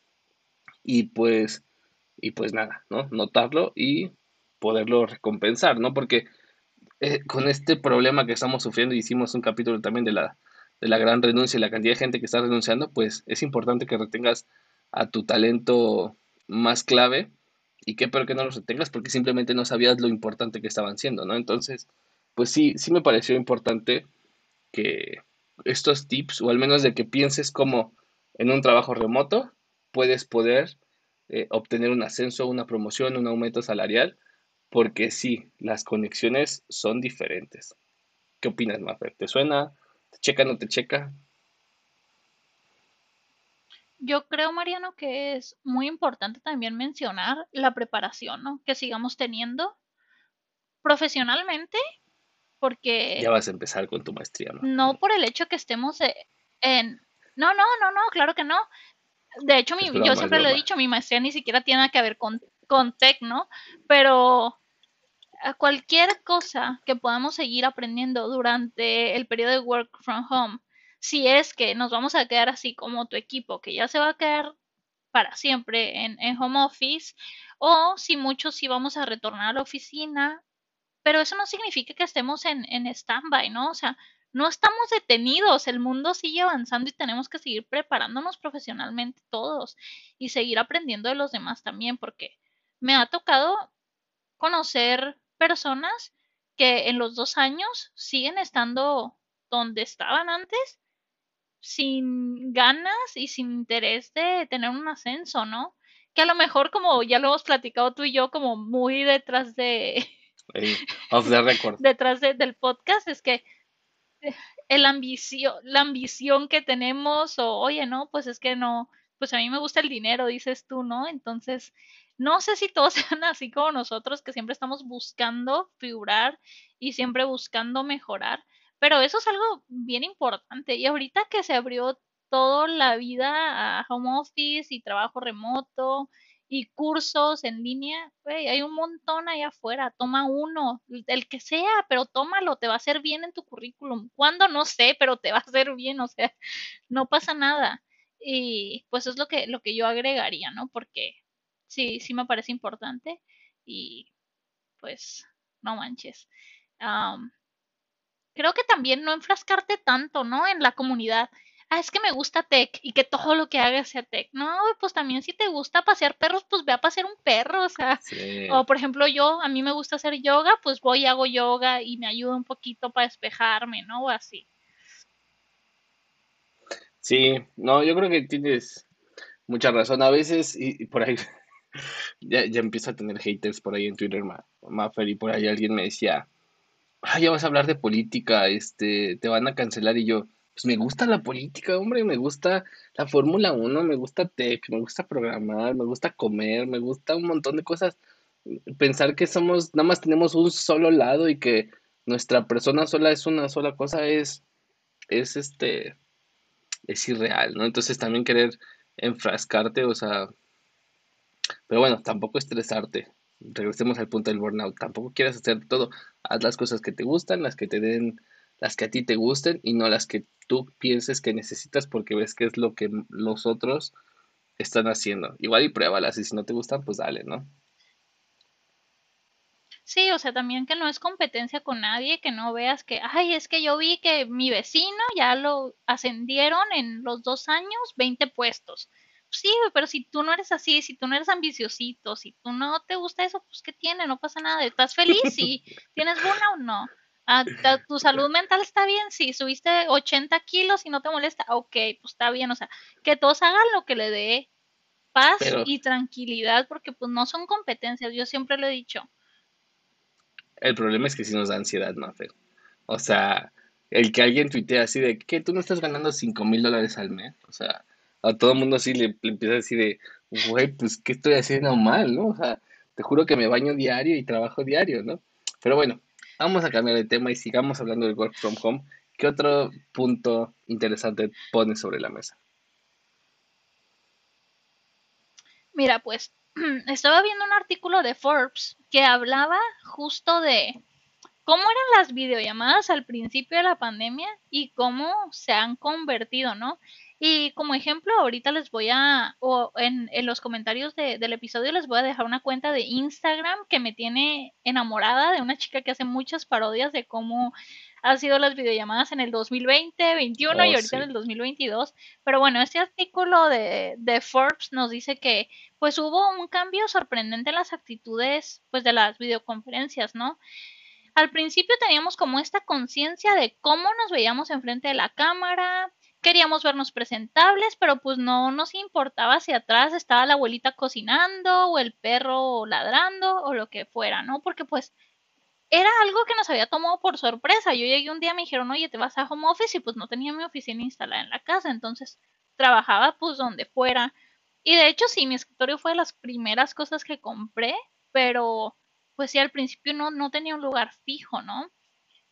y pues, y pues nada, ¿no? Notarlo y poderlo recompensar, ¿no? Porque eh, con este problema que estamos sufriendo, hicimos un capítulo también de la, de la gran renuncia y la cantidad de gente que está renunciando, pues es importante que retengas a tu talento más clave y qué pero que no los retengas porque simplemente no sabías lo importante que estaban siendo, ¿no? Entonces, pues sí, sí me pareció importante que estos tips, o al menos de que pienses como en un trabajo remoto, puedes poder eh, obtener un ascenso, una promoción, un aumento salarial, porque sí, las conexiones son diferentes. ¿Qué opinas, Mafer? ¿Te suena? ¿Te checa, no te checa? Yo creo, Mariano, que es muy importante también mencionar la preparación, ¿no? Que sigamos teniendo profesionalmente, porque... Ya vas a empezar con tu maestría, ¿no? No por el hecho que estemos e, en... No, no, no, no, claro que no. De hecho, mi, yo siempre lo he dicho, mi maestría ni siquiera tiene que ver con, con tech, ¿no? Pero cualquier cosa que podamos seguir aprendiendo durante el periodo de work from home, si es que nos vamos a quedar así como tu equipo, que ya se va a quedar para siempre en, home office, o si muchos sí vamos a retornar a la oficina, pero eso no significa que estemos en, en stand-by, ¿no? O sea, no estamos detenidos, el mundo sigue avanzando y tenemos que seguir preparándonos profesionalmente todos y seguir aprendiendo de los demás también, porque me ha tocado conocer personas que en los dos años siguen estando donde estaban antes sin ganas y sin interés de tener un ascenso, ¿no? Que a lo mejor, como ya lo hemos platicado tú y yo, como muy detrás de. [LAUGHS] detrás del podcast, es que eh, el ambición, la ambición que tenemos, o oye, no, pues es que no, pues a mí me gusta el dinero, dices tú, ¿no? Entonces, no sé si todos [LAUGHS] sean así como nosotros, que siempre estamos buscando figurar y siempre buscando mejorar, pero eso es algo bien importante. Y ahorita que se abrió toda la vida a home office y trabajo remoto y cursos en línea, hay un montón allá afuera. Toma uno, el que sea, pero tómalo, te va a hacer bien en tu currículum. ¿Cuándo? No sé, pero te va a hacer bien, o sea, [LAUGHS] no pasa nada. Y pues es lo que, lo que yo agregaría, ¿no? Porque sí, sí me parece importante y pues no manches creo que también no enfrascarte tanto, ¿no? En la comunidad. Ah, es que me gusta tech y que todo lo que haga sea tech. No, pues también si te gusta pasear perros, pues ve a pasear un perro, o sea. O por ejemplo, yo, a mí me gusta hacer yoga, pues voy y hago yoga y me ayuda un poquito para despejarme, ¿no? O así. Sí, no, yo creo que tienes mucha razón. A veces, y, por ahí, [LAUGHS] ya, ya empiezo a tener haters por ahí en Twitter, Maffer, y por ahí alguien me decía, ah, ya vas a hablar de política, este, te van a cancelar y yo, pues me gusta la política, hombre, me gusta la Fórmula 1, me gusta tech, me gusta programar, me gusta comer, me gusta un montón de cosas. Pensar que somos, nada más tenemos un solo lado y que nuestra persona sola es una sola cosa es, es este, es irreal, ¿no? Entonces también querer enfrascarte, o sea, pero bueno, tampoco estresarte regresemos al punto del burnout. Tampoco quieras hacer todo. Haz las cosas que te gustan, las que te den, las que a ti te gusten y no las que tú pienses que necesitas porque ves que es lo que los otros están haciendo. Igual y pruébalas y si no te gustan, pues dale, ¿no? Sí, o sea, también que no es competencia con nadie, que no veas que, ay, es que yo vi que mi vecino ya lo ascendieron en los dos años 20 puestos sí, pero si tú no eres así, si tú no eres ambiciosito, si tú no te gusta eso, pues ¿qué tiene? No pasa nada. ¿Estás feliz? [LAUGHS] Sí. ¿Tienes o No. Ah, ¿Tu salud mental está bien? Sí. ¿Subiste 80 kilos y no te molesta? Ok, pues está bien. O sea, que todos hagan lo que le dé paz y tranquilidad, porque pues no son competencias. Yo siempre lo he dicho. El problema es que si nos da ansiedad, ¿no, O sea, el que alguien tuitee así de que tú no estás ganando 5 mil dólares al mes. O sea, a todo el mundo así le, empieza a decir de, güey, pues, ¿qué estoy haciendo mal, no? O sea, te juro que me baño diario y trabajo diario, ¿no? Pero bueno, vamos a cambiar de tema y sigamos hablando del work from home. ¿Qué otro punto interesante pones sobre la mesa? Mira, pues [CLEARS THROAT] estaba viendo un artículo de Forbes que hablaba justo de cómo eran las videollamadas al principio de la pandemia y cómo se han convertido, ¿no? Y como ejemplo, ahorita les voy a, o en, en los comentarios de, del episodio les voy a dejar una cuenta de Instagram que me tiene enamorada de una chica que hace muchas parodias de cómo han sido las videollamadas en el 2020, 21 y oh, ahorita en el 2022. Pero bueno, este artículo de, de, Forbes nos dice que pues hubo un cambio sorprendente en las actitudes pues de las videoconferencias, ¿no? Al principio teníamos como esta conciencia de cómo nos veíamos enfrente de la cámara, queríamos vernos presentables, pero pues no nos importaba si atrás estaba la abuelita cocinando o el perro ladrando o lo que fuera, ¿no? Porque pues era algo que nos había tomado por sorpresa. Yo llegué un día, me dijeron, oye, te vas a home office y pues no tenía mi oficina instalada en la casa, entonces trabajaba pues donde fuera. Y de hecho sí, mi escritorio fue de las primeras cosas que compré, pero pues sí, al principio no, no tenía un lugar fijo, ¿no?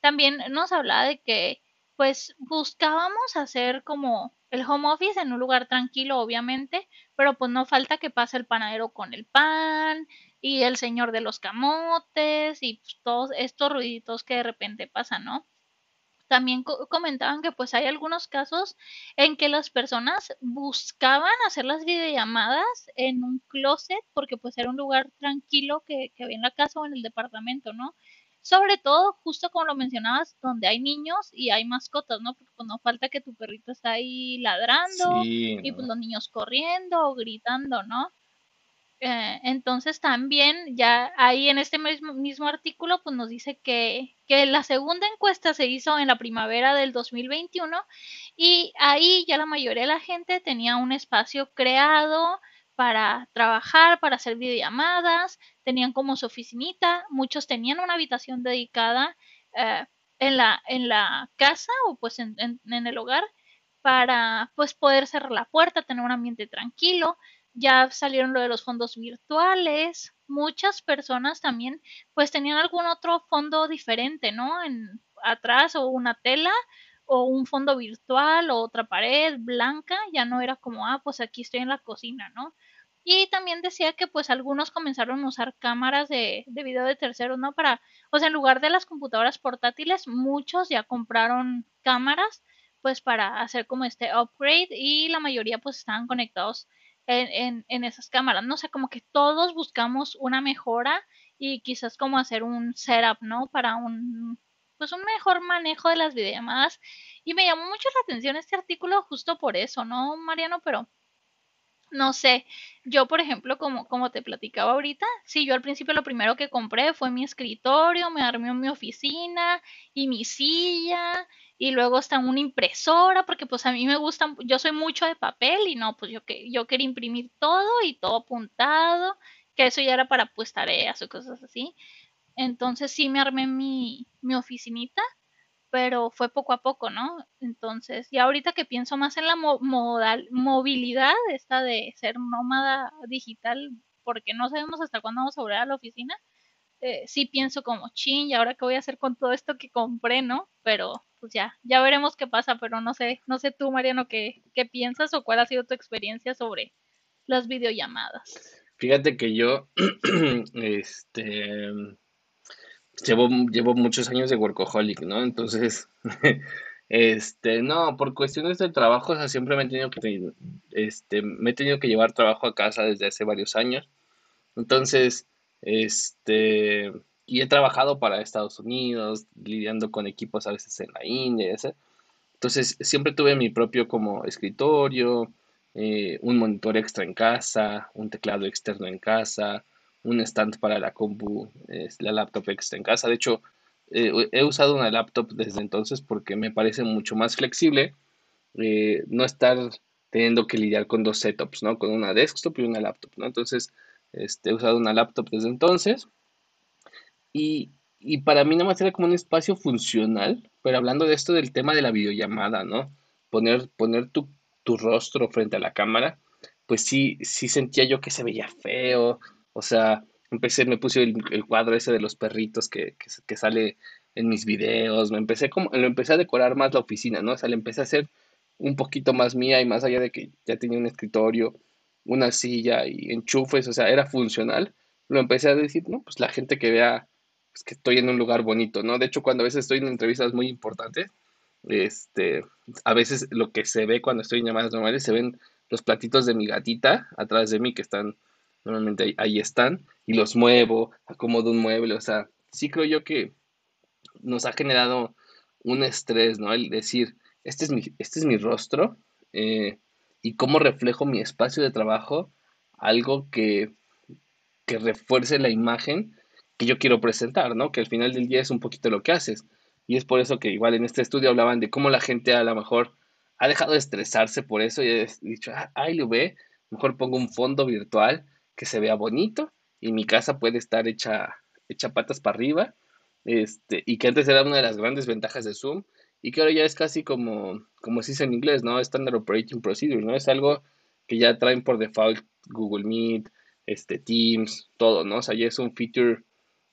También nos hablaba de que pues buscábamos hacer como el home office en un lugar tranquilo, obviamente, pero pues no falta que pase el panadero con el pan y el señor de los camotes y pues, todos estos ruiditos que de repente pasan, ¿no? También comentaban que pues hay algunos casos en que las personas buscaban hacer las videollamadas en un closet porque pues era un lugar tranquilo que, que había en la casa o en el departamento, ¿no? Sobre todo, justo como lo mencionabas, donde hay niños y hay mascotas, ¿no? Porque pues, no falta que tu perrito está ahí ladrando y pues los niños corriendo o gritando, ¿no? Eh, entonces también ya ahí en este mismo, mismo artículo pues nos dice que, que, la segunda encuesta se hizo en la primavera del 2021 y ahí ya la mayoría de la gente tenía un espacio creado para trabajar, para hacer videollamadas, tenían como su oficinita, muchos tenían una habitación dedicada eh, en, la, en la casa o pues en, en, el hogar para pues poder cerrar la puerta, tener un ambiente tranquilo. Ya salieron lo de los fondos virtuales. Muchas personas también pues tenían algún otro fondo diferente, ¿no? En atrás o una tela o un fondo virtual o otra pared blanca, ya no era como, ah, pues aquí estoy en la cocina, ¿no? Y también decía que pues algunos comenzaron a usar cámaras de, de video de terceros, ¿no? Para, o sea, en lugar de las computadoras portátiles, muchos ya compraron cámaras pues para hacer como este upgrade y la mayoría pues estaban conectados en, en, en esas cámaras, no sé, como que todos buscamos una mejora y quizás como hacer un setup, ¿no? Para un, pues un mejor manejo de las videollamadas. Y me llamó mucho la atención este artículo justo por eso, ¿no, Mariano? Pero no sé, yo por ejemplo, como, como te platicaba ahorita, sí, yo al principio lo primero que compré fue mi escritorio, me armé mi oficina y mi silla y luego está una impresora porque pues a mí me gusta, yo soy mucho de papel y no, pues yo, yo quería imprimir todo y todo apuntado, que eso ya era para pues tareas o cosas así. Entonces sí me armé mi, mi oficinita pero fue poco a poco, ¿no? Entonces, y ahorita que pienso más en la modal movilidad, esta de ser nómada digital, porque no sabemos hasta cuándo vamos a volver a la oficina, eh, sí pienso como, chin, ¿y ahora qué voy a hacer con todo esto que compré, no? Pero, pues ya, ya veremos qué pasa, pero no sé, no sé tú, Mariano, qué, qué piensas o cuál ha sido tu experiencia sobre las videollamadas. Fíjate que yo, [CLEARS THROAT] este, llevo, llevo muchos años de workaholic, ¿no? Entonces, [LAUGHS] este, no, por cuestiones de trabajo, o sea, siempre me he tenido que, este, me he tenido que llevar trabajo a casa desde hace varios años. Entonces, este, y he trabajado para Estados Unidos, lidiando con equipos a veces en la India, ese. Entonces, siempre tuve mi propio como escritorio, eh, un monitor extra en casa, un teclado externo en casa, un stand para la compu, la laptop extra en casa. De hecho, eh, he usado una laptop desde entonces porque me parece mucho más flexible eh, no estar teniendo que lidiar con dos setups, ¿no? Con una desktop y una laptop. Entonces, este, he usado una laptop desde entonces y, y para mí no me era como un espacio funcional, pero hablando de esto del tema de la videollamada, ¿no? Poner, poner tu, tu rostro frente a la cámara, pues sí, sí sentía yo que se veía feo, o sea, empecé, me puse el, cuadro ese de los perritos que, que, sale en mis videos, me empecé como, lo empecé a decorar más la oficina, ¿no? O sea, le empecé a hacer un poquito más mía y más allá de que ya tenía un escritorio, una silla y enchufes, o sea, era funcional, lo empecé a decir, ¿no? Pues la gente que vea pues, que estoy en un lugar bonito, ¿no? De hecho, cuando a veces estoy en entrevistas muy importantes, este, a veces lo que se ve cuando estoy en llamadas normales, se ven los platitos de mi gatita atrás de mí que están, normalmente ahí, están, y los muevo, acomodo un mueble, o sea, sí creo yo que nos ha generado un estrés, ¿no? El decir, este es mi, este es mi rostro, eh, y cómo reflejo mi espacio de trabajo, algo que, que refuerce la imagen que yo quiero presentar, ¿no? Que al final del día es un poquito lo que haces. Y es por eso que igual en este estudio hablaban de cómo la gente a lo mejor ha dejado de estresarse por eso y ha dicho, ah, ay, lo ve, mejor pongo un fondo virtual que se vea bonito y mi casa puede estar hecha, hecha patas para arriba. Este, y que antes era una de las grandes ventajas de Zoom y que ahora ya es casi como, como se dice en inglés, ¿no? Standard Operating Procedure, ¿no? Es algo que ya traen por default Google Meet, este, Teams, todo, ¿no? O sea, ya es un feature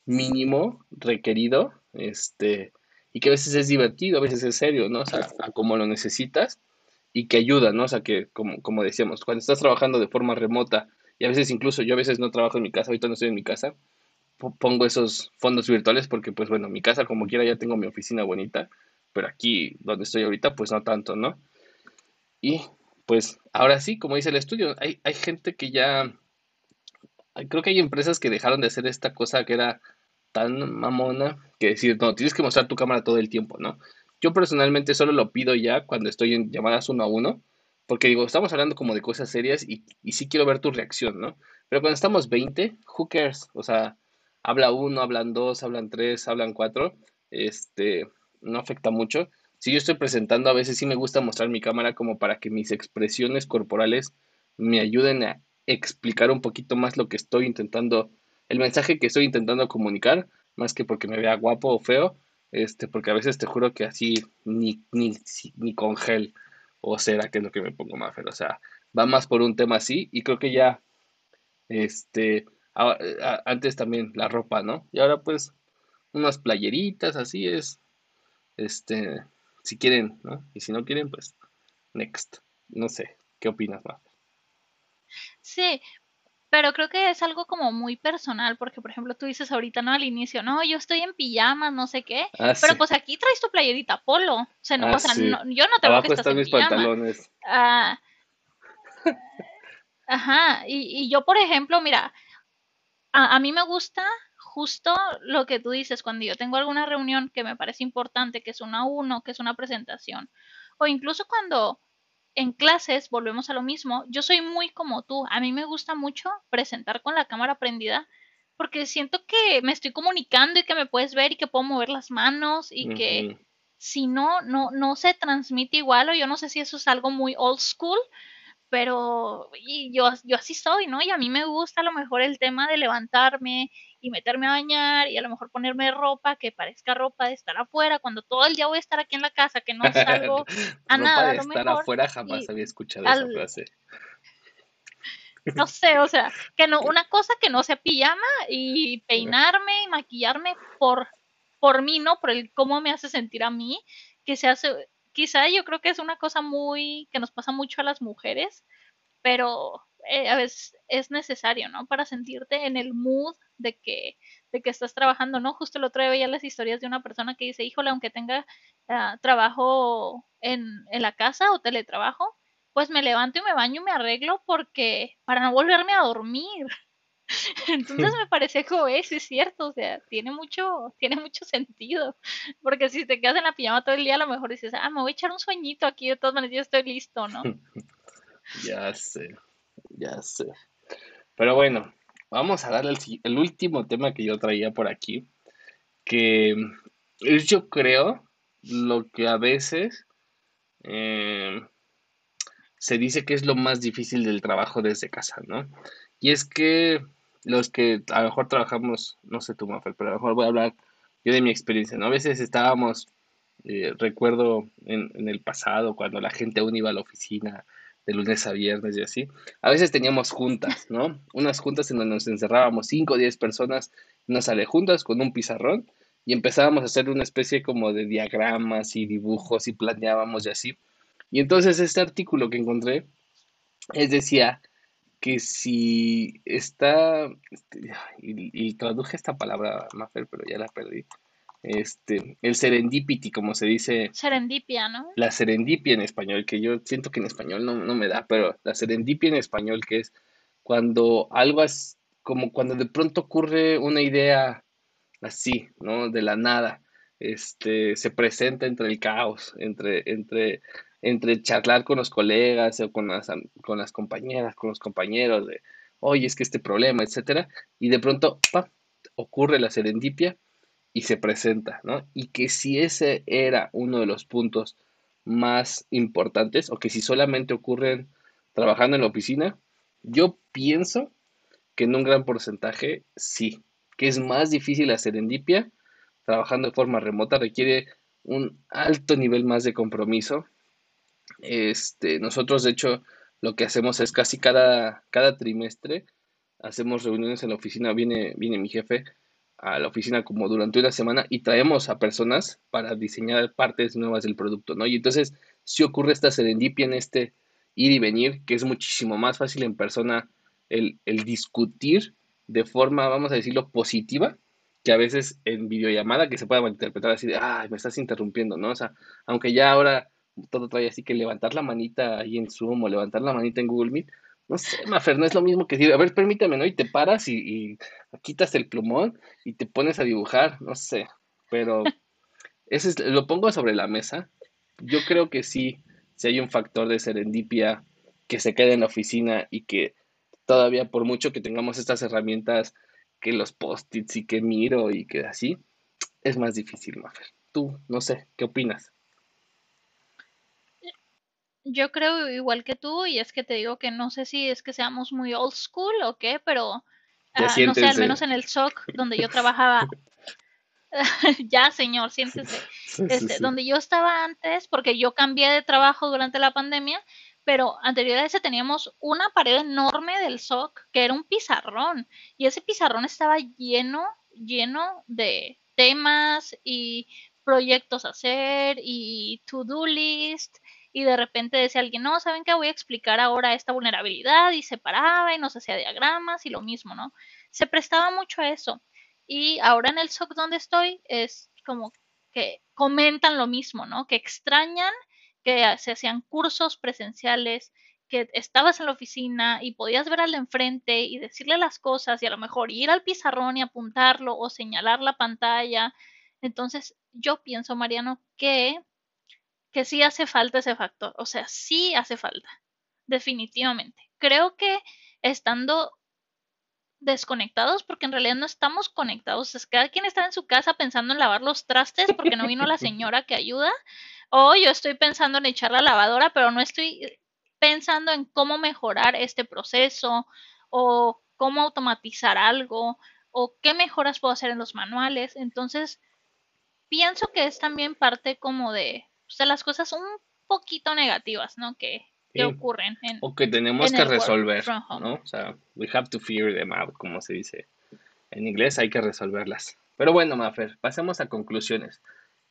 mínimo requerido, este, y que a veces es divertido, a veces es serio, ¿no? O sea, a como lo necesitas y que ayuda, ¿no? O sea, que como, como decíamos, cuando estás trabajando de forma remota y a veces incluso yo a veces no trabajo en mi casa, ahorita no estoy en mi casa, pongo esos fondos virtuales porque pues bueno, mi casa como quiera ya tengo mi oficina bonita, pero aquí donde estoy ahorita pues no tanto, ¿no? Y pues ahora sí, como dice el estudio, hay, hay gente que ya, creo que hay empresas que dejaron de hacer esta cosa que era tan mamona que decir, no, tienes que mostrar tu cámara todo el tiempo, ¿no? Yo personalmente solo lo pido ya cuando estoy en llamadas uno a uno, porque digo, estamos hablando como de cosas serias y, y sí quiero ver tu reacción, ¿no? Pero cuando estamos 20, who cares? O sea, habla uno, hablan dos, hablan tres, hablan cuatro, este, no afecta mucho. Si yo estoy presentando, a veces sí me gusta mostrar mi cámara como para que mis expresiones corporales me ayuden a explicar un poquito más lo que estoy intentando el mensaje que estoy intentando comunicar, más que porque me vea guapo o feo, este, porque a veces te juro que así ni, ni, ni con gel o cera, que es lo que me pongo más, o sea, va más por un tema así y creo que ya, este, antes también la ropa, ¿no? Y ahora pues unas playeritas, así es, este, si quieren, ¿no? Y si no quieren, pues, next, no sé, ¿qué opinas más? Sí, pero creo que es algo como muy personal, porque por ejemplo tú dices ahorita, ¿no? Al inicio, no, yo estoy en pijamas, no sé qué. Ah, pero pues aquí traes tu playerita polo. O sea, no, ah, o sea yo no te Abajo están mis pantalones. Ah, ajá, y, y, yo por ejemplo, mira, a, a mí me gusta justo lo que tú dices, cuando yo tengo alguna reunión que me parece importante, que es una uno, que es una presentación, o incluso cuando en clases volvemos a lo mismo. Yo soy muy como tú. A mí me gusta mucho presentar con la cámara prendida porque siento que me estoy comunicando y que me puedes ver y que puedo mover las manos y que si no, no, no se transmite igual o yo no sé si eso es algo muy old school, pero y yo, yo así soy, ¿no? Y a mí me gusta a lo mejor el tema de levantarme y meterme a bañar y a lo mejor ponerme ropa que parezca ropa de estar afuera cuando todo el día voy a estar aquí en la casa, que no salgo [LAUGHS] a nada. De estar afuera jamás había escuchado esa frase. No sé, o sea, que no, [LAUGHS] una cosa que no sea pijama y peinarme y maquillarme por, por mí, ¿no? Por el cómo me hace sentir a mí, que se hace, quizá yo creo que es una cosa muy, que nos pasa mucho a las mujeres, pero eh, a veces es necesario, ¿no? Para sentirte en el mood de que, de que estás trabajando, ¿no? Justo el otro día veía las historias de una persona que dice, híjole, aunque tenga ah, trabajo en, en la casa o teletrabajo, pues me levanto y me baño y me arreglo porque para no volverme a dormir. [LAUGHS] Entonces me parece que es, cierto, o sea, tiene mucho, tiene mucho sentido, porque si te quedas en la pijama todo el día, a lo mejor dices, ah, me voy a echar un sueñito aquí, de todas maneras yo estoy listo, ¿no? [LAUGHS] ya sé. Ya sé. Pero bueno, vamos a darle el, último tema que yo traía por aquí, que es yo creo lo que a veces eh, se dice que es lo más difícil del trabajo desde casa, ¿no? Y es que los que a lo mejor trabajamos, no sé tú, Mafel, pero a lo mejor voy a hablar yo de mi experiencia, ¿no? A veces estábamos, eh, recuerdo en, en, el pasado, cuando la gente aún iba a la oficina, de lunes a viernes y así. A veces teníamos juntas, ¿no? Unas juntas en donde nos encerrábamos 5 o 10 personas una sala juntas con un pizarrón y empezábamos a hacer una especie como de diagramas y dibujos y planeábamos y así. Y entonces este artículo que encontré es decía que si está, este, y, y traduje esta palabra, Maffer, pero ya la perdí, este, el serendipity, como se dice. Serendipia, ¿no? La serendipia en español, que yo siento que en español no, no me da, pero la serendipia en español, que es cuando algo es como cuando de pronto ocurre una idea así, ¿no? De la nada, este, se presenta entre el caos, entre, entre, entre charlar con los colegas o con las, con las compañeras, con los compañeros de, oye, es que este problema, etcétera, y de pronto, ¡pam! ocurre la serendipia y se presenta, ¿no? Y que si ese era uno de los puntos más importantes o que si solamente ocurren trabajando en la oficina, yo pienso que en un gran porcentaje sí, que es más difícil la serendipia trabajando de forma remota, requiere un alto nivel más de compromiso. Este, nosotros de hecho lo que hacemos es casi cada, cada trimestre hacemos reuniones en la oficina, viene, viene mi jefe a la oficina como durante una semana y traemos a personas para diseñar partes nuevas del producto, ¿no? Y entonces si ocurre esta serendipia en este ir y venir, que es muchísimo más fácil en persona el, el discutir de forma, vamos a decirlo, positiva, que a veces en videollamada que se pueda malinterpretar así de, ay, me estás interrumpiendo, ¿no? O sea, aunque ya ahora todo trae así que levantar la manita ahí en Zoom o levantar la manita en Google Meet, no sé, Mafer, no es lo mismo que decir, a ver, permítame, ¿no? Y te paras y, quitas el plumón y te pones a dibujar, no sé, pero [LAUGHS] ese es, lo pongo sobre la mesa. Yo creo que sí, si hay un factor de serendipia que se queda en la oficina y que todavía por mucho que tengamos estas herramientas que los post-its y que miro y que así, es más difícil, Mafer. Tú, no sé, ¿qué opinas? Yo creo igual que tú, y es que te digo que no sé si es que seamos muy old school o qué, pero ah, no sé, al menos en el SOC donde yo [LAUGHS] trabajaba. [LAUGHS] ya, señor, siéntese. Este, donde yo estaba antes, porque yo cambié de trabajo durante la pandemia, pero anterior a ese teníamos una pared enorme del SOC que era un pizarrón, y ese pizarrón estaba lleno, lleno de temas y proyectos a hacer y to-do list y de repente decía alguien, no, ¿saben qué? Voy a explicar ahora esta vulnerabilidad y se paraba y nos hacía diagramas y lo mismo, ¿no? Se prestaba mucho a eso. Y ahora en el SOC donde estoy es como que comentan lo mismo, ¿no? Que extrañan que se hacían cursos presenciales, que estabas en la oficina y podías ver al de enfrente y decirle las cosas y a lo mejor ir al pizarrón y apuntarlo o señalar la pantalla. Entonces, yo pienso, Mariano, que que sí hace falta ese factor, o sea, sí hace falta, definitivamente. Creo que estando desconectados, porque en realidad no estamos conectados, es cada quien está en su casa pensando en lavar los trastes porque no vino la [LAUGHS] señora que ayuda, o yo estoy pensando en echar la lavadora, pero no estoy pensando en cómo mejorar este proceso o cómo automatizar algo o qué mejoras puedo hacer en los manuales. Entonces, pienso que es también parte como de o sea, las cosas un poquito negativas, ¿no? Que, ocurren. En, o que tenemos que resolver, ¿no? O sea, we have to figure them out, como se dice en inglés, hay que resolverlas. Pero bueno, Mafer, pasemos a conclusiones.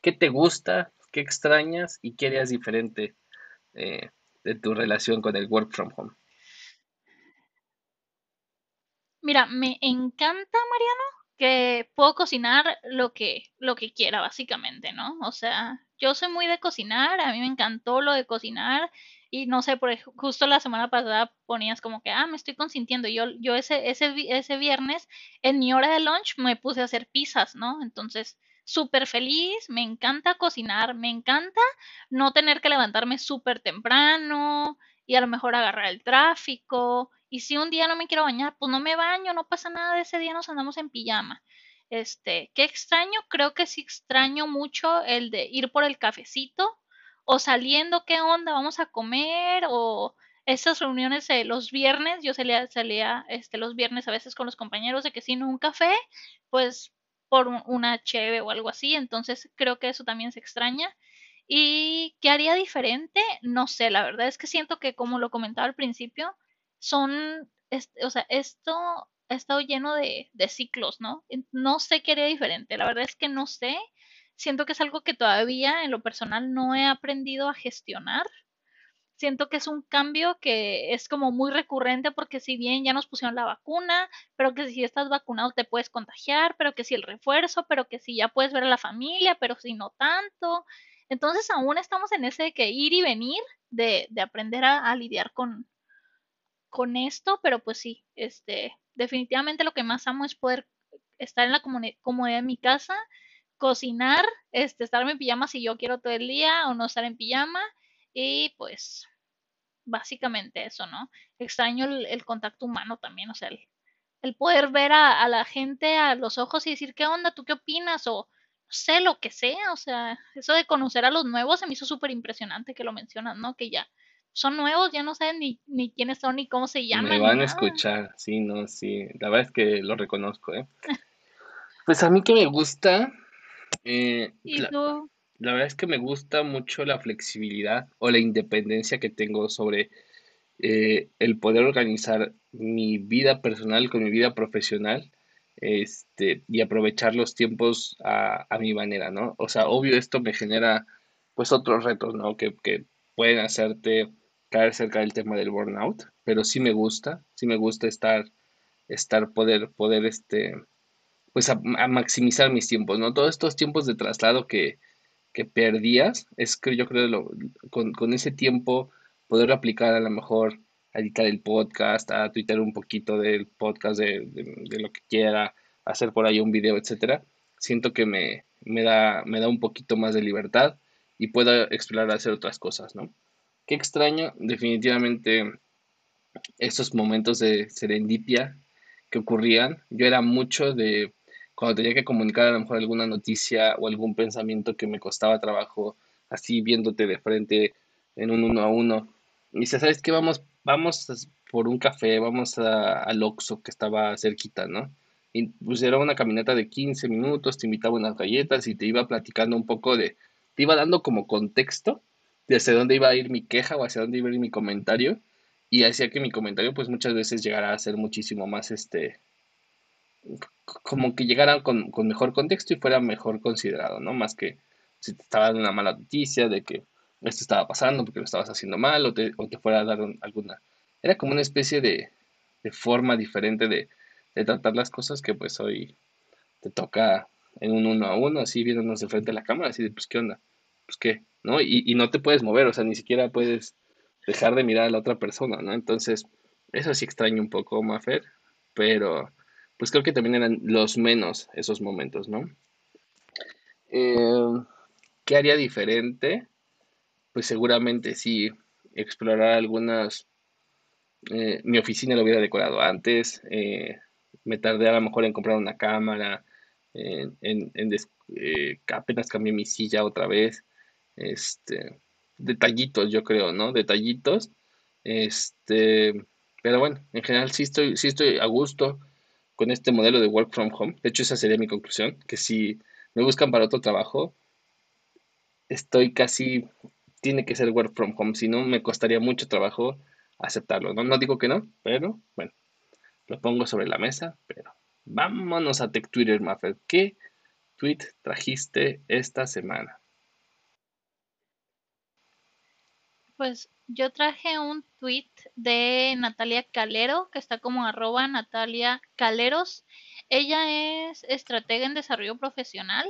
¿Qué te gusta? ¿Qué extrañas? ¿Y qué harías diferente eh, de tu relación con el work from home? Mira, me encanta, Mariano, que puedo cocinar lo que, lo que quiera, básicamente, ¿no? O sea, yo soy muy de cocinar, a mí me encantó lo de cocinar y no sé, por justo la semana pasada ponías como que, ah, me estoy consintiendo. Yo, yo ese, ese, ese viernes, en mi hora de lunch, me puse a hacer pizzas, ¿no? Entonces, súper feliz, me encanta cocinar, me encanta no tener que levantarme súper temprano y a lo mejor agarrar el tráfico. Y si un día no me quiero bañar, pues no me baño, no pasa nada, ese día nos andamos en pijama. Este, ¿qué extraño? Creo que sí extraño mucho el de ir por el cafecito o saliendo, ¿qué onda? Vamos a comer o esas reuniones los viernes, yo salía, salía este, los viernes a veces con los compañeros de que si no un café, pues por una cheve o algo así, entonces creo que eso también se extraña. ¿Y qué haría diferente? No sé, la verdad es que siento que como lo comentaba al principio, son, o sea, esto ha estado lleno de, de ciclos, ¿no? No sé qué haría diferente, la verdad es que no sé. Siento que es algo que todavía en lo personal no he aprendido a gestionar. siento que es un cambio que es como muy recurrente porque si bien ya nos pusieron la vacuna, pero que si estás vacunado te puedes contagiar, pero que si el refuerzo, pero que si ya puedes ver a la familia, pero si no tanto. Entonces aún estamos en ese que ir y venir, de, de aprender a, lidiar con, con esto, pero pues sí, este, definitivamente lo que más amo es poder estar en la comodidad de mi casa, cocinar, este, estar en pijama si yo quiero todo el día o no estar en pijama y pues básicamente eso, ¿no? Extraño el, contacto humano también, o sea, el, poder ver a, la gente a los ojos y decir, ¿qué onda? ¿Tú qué opinas? O no sé, lo que sea, o sea, eso de conocer a los nuevos se me hizo súper impresionante que lo mencionas, ¿no? Que ya son nuevos, ya no saben ni, ni quiénes son ni cómo se llaman. Me van a escuchar, sí, no, sí, la verdad es que lo reconozco, ¿eh? [LAUGHS] pues a mí que me gusta... Eh, ¿Y tú? La verdad es que me gusta mucho la flexibilidad o la independencia que tengo sobre eh, el poder organizar mi vida personal con mi vida profesional este, y aprovechar los tiempos a, mi manera, ¿no? O sea, obvio esto me genera pues otros retos, ¿no? Que, pueden hacerte caer cerca del tema del burnout, pero sí me gusta, sí me gusta estar, estar, poder, poder, este, pues a maximizar mis tiempos, ¿no? Todos estos tiempos de traslado que, que perdías, es que yo creo con, con, ese tiempo poder aplicar a lo mejor a editar el podcast, a tuitear un poquito del podcast de, de, lo que quiera, hacer por ahí un video, etcétera, siento que me, me, da, me da un poquito más de libertad y puedo explorar hacer otras cosas, ¿no? Qué extraño, definitivamente, esos momentos de serendipia que ocurrían. Yo era mucho de cuando tenía que comunicar a lo mejor alguna noticia o algún pensamiento que me costaba trabajo, así viéndote de frente en un uno a uno. Y dice, ¿sabes qué? Vamos, vamos por un café, vamos a, al Oxxo que estaba cerquita, ¿no? Y pues era una caminata de 15 minutos, te invitaba unas galletas y te iba platicando un poco de, te iba dando como contexto de hacia dónde iba a ir mi queja o hacia dónde iba a ir mi comentario y hacía que mi comentario pues muchas veces llegara a ser muchísimo más este como que llegara con, mejor contexto y fuera mejor considerado, ¿no? Más que si te estaba dando una mala noticia de que esto estaba pasando porque lo estabas haciendo mal o te, o te fuera a dar alguna... Era como una especie de, forma diferente de, tratar las cosas que pues hoy te toca en un uno a uno, así viéndonos de frente a la cámara, así de pues qué onda, pues qué, ¿no? Y, y no te puedes mover, o sea, ni siquiera puedes dejar de mirar a la otra persona, ¿no? Entonces, eso sí extraño un poco, Mafer, pero pues creo que también eran los menos esos momentos, ¿no? Eh, ¿Qué haría diferente? Pues seguramente sí, explorar algunas... Eh, mi oficina lo hubiera decorado antes, eh, me tardé a lo mejor en comprar una cámara, en, apenas cambié mi silla otra vez, este, detallitos yo creo, ¿no? Detallitos, este, pero bueno, en general sí estoy, sí estoy a gusto, con este modelo de work from home. De hecho, esa sería mi conclusión, que si me buscan para otro trabajo, estoy casi, tiene que ser work from home, si no me costaría mucho trabajo aceptarlo. No, no digo que no, pero bueno, lo pongo sobre la mesa, pero vámonos a Tech Twitter, Maffer. ¿Qué tweet trajiste esta semana? Pues yo traje un tweet de Natalia Calero, que está como arroba Natalia Caleros. Ella es estratega en desarrollo profesional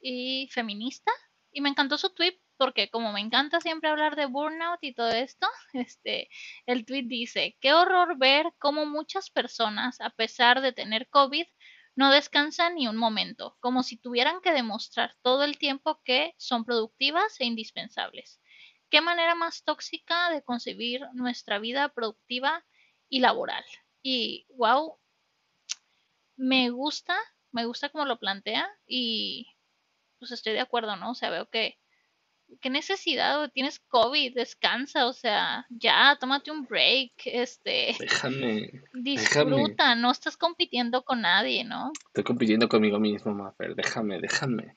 y feminista. Y me encantó su tweet porque como me encanta siempre hablar de burnout y todo esto, [LAUGHS] este, el tweet dice, qué horror ver cómo muchas personas, a pesar de tener COVID, no descansan ni un momento, como si tuvieran que demostrar todo el tiempo que son productivas e indispensables. ¿Qué manera más tóxica de concebir nuestra vida productiva y laboral? Y wow, me gusta, me gusta como lo plantea y pues estoy de acuerdo, ¿no? O sea, veo que qué necesidad, tienes COVID, descansa, o sea, ya, tómate un break, este, déjame, [LAUGHS] disfruta, no estás compitiendo con nadie, ¿no? Estoy compitiendo conmigo mismo, Mafer, déjame, déjame.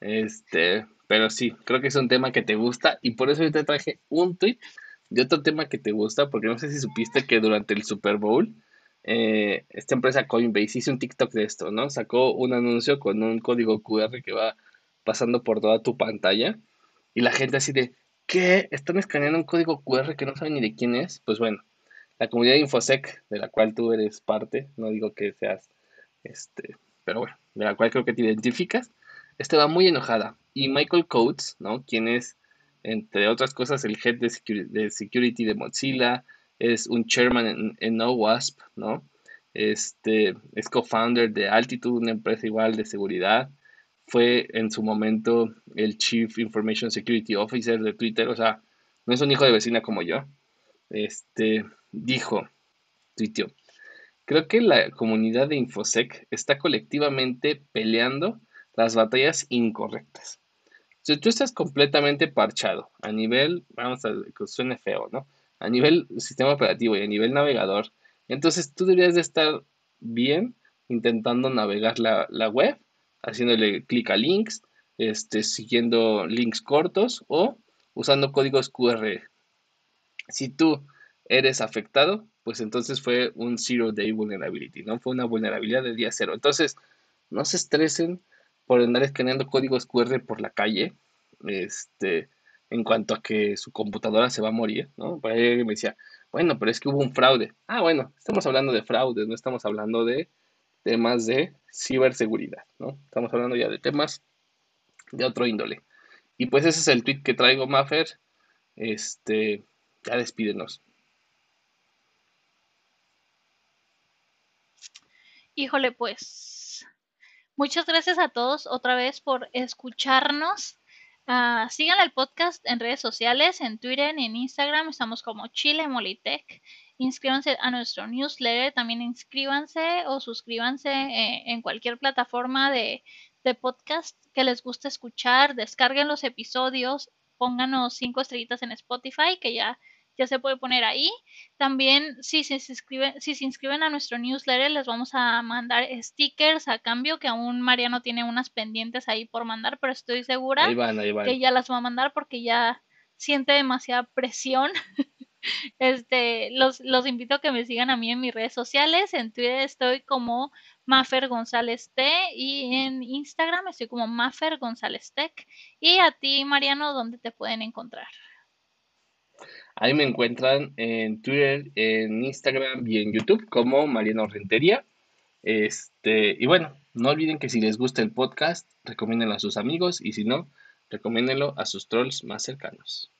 Este, pero sí, creo que es un tema que te gusta y por eso yo te traje un tweet de otro tema que te gusta, porque no sé si supiste que durante el Super Bowl, eh, esta empresa Coinbase hizo un TikTok de esto, ¿no? Sacó un anuncio con un código QR que va pasando por toda tu pantalla y la gente así de, ¿Qué? ¿Están escaneando un código QR que no saben ni de quién es? Pues bueno, la comunidad de InfoSec, de la cual tú eres parte, no digo que seas, este, pero bueno, de la cual creo que te identificas, estaba muy enojada. Y Michael Coates, ¿no? Quien es, entre otras cosas, el head de security de, Mozilla, es un chairman en, en OWASP, ¿no? Este, es co-founder de Altitude, una empresa igual de seguridad. Fue en su momento el Chief Information Security Officer de Twitter, o sea, no es un hijo de vecina como yo. Este, dijo, tuiteó, creo que la comunidad de InfoSec está colectivamente peleando las batallas incorrectas. Si tú estás completamente parchado a nivel, vamos a que suene feo, ¿no? A nivel sistema operativo y a nivel navegador, entonces tú deberías de estar bien intentando navegar la, web, haciéndole clic a links, este, siguiendo links cortos o usando códigos QR. Si tú eres afectado, pues entonces fue un zero day vulnerability, ¿no? Fue una vulnerabilidad del día cero. Entonces, no se estresen por andar escaneando códigos QR por la calle, este, en cuanto a que su computadora se va a morir, ¿no? Por ahí me decía, bueno, pero es que hubo un fraude. Ah, bueno, estamos hablando de fraude, no estamos hablando de temas de ciberseguridad, ¿no? Estamos hablando ya de temas de otro índole. Y pues ese es el tweet que traigo, Maffer. Este, ya despídenos. Híjole, pues muchas gracias a todos otra vez por escucharnos. Uh, sigan el podcast en redes sociales, en Twitter, en Instagram, estamos como Chile Molitech. Inscríbanse a nuestro newsletter, también inscríbanse o suscríbanse eh, en cualquier plataforma de, de podcast que les guste escuchar, descarguen los episodios, pónganos cinco estrellitas en Spotify, que ya ya se puede poner ahí. También, si se, inscriben, si se inscriben a nuestro newsletter, les vamos a mandar stickers a cambio, que aún Mariano tiene unas pendientes ahí por mandar, pero estoy segura que ya las va a mandar porque ya siente demasiada presión. [LAUGHS] Este, los, los invito a que me sigan a mí en mis redes sociales. En Twitter estoy como Maffer González T y en Instagram estoy como Maffer González Tech. Y a ti, Mariano, ¿dónde te pueden encontrar? Ahí me encuentran en Twitter, en Instagram y en YouTube como Mariano Rentería. Este, y bueno, no olviden que si les gusta el podcast, recomiéndenlo a sus amigos y si no, recomiéndenlo a sus trolls más cercanos.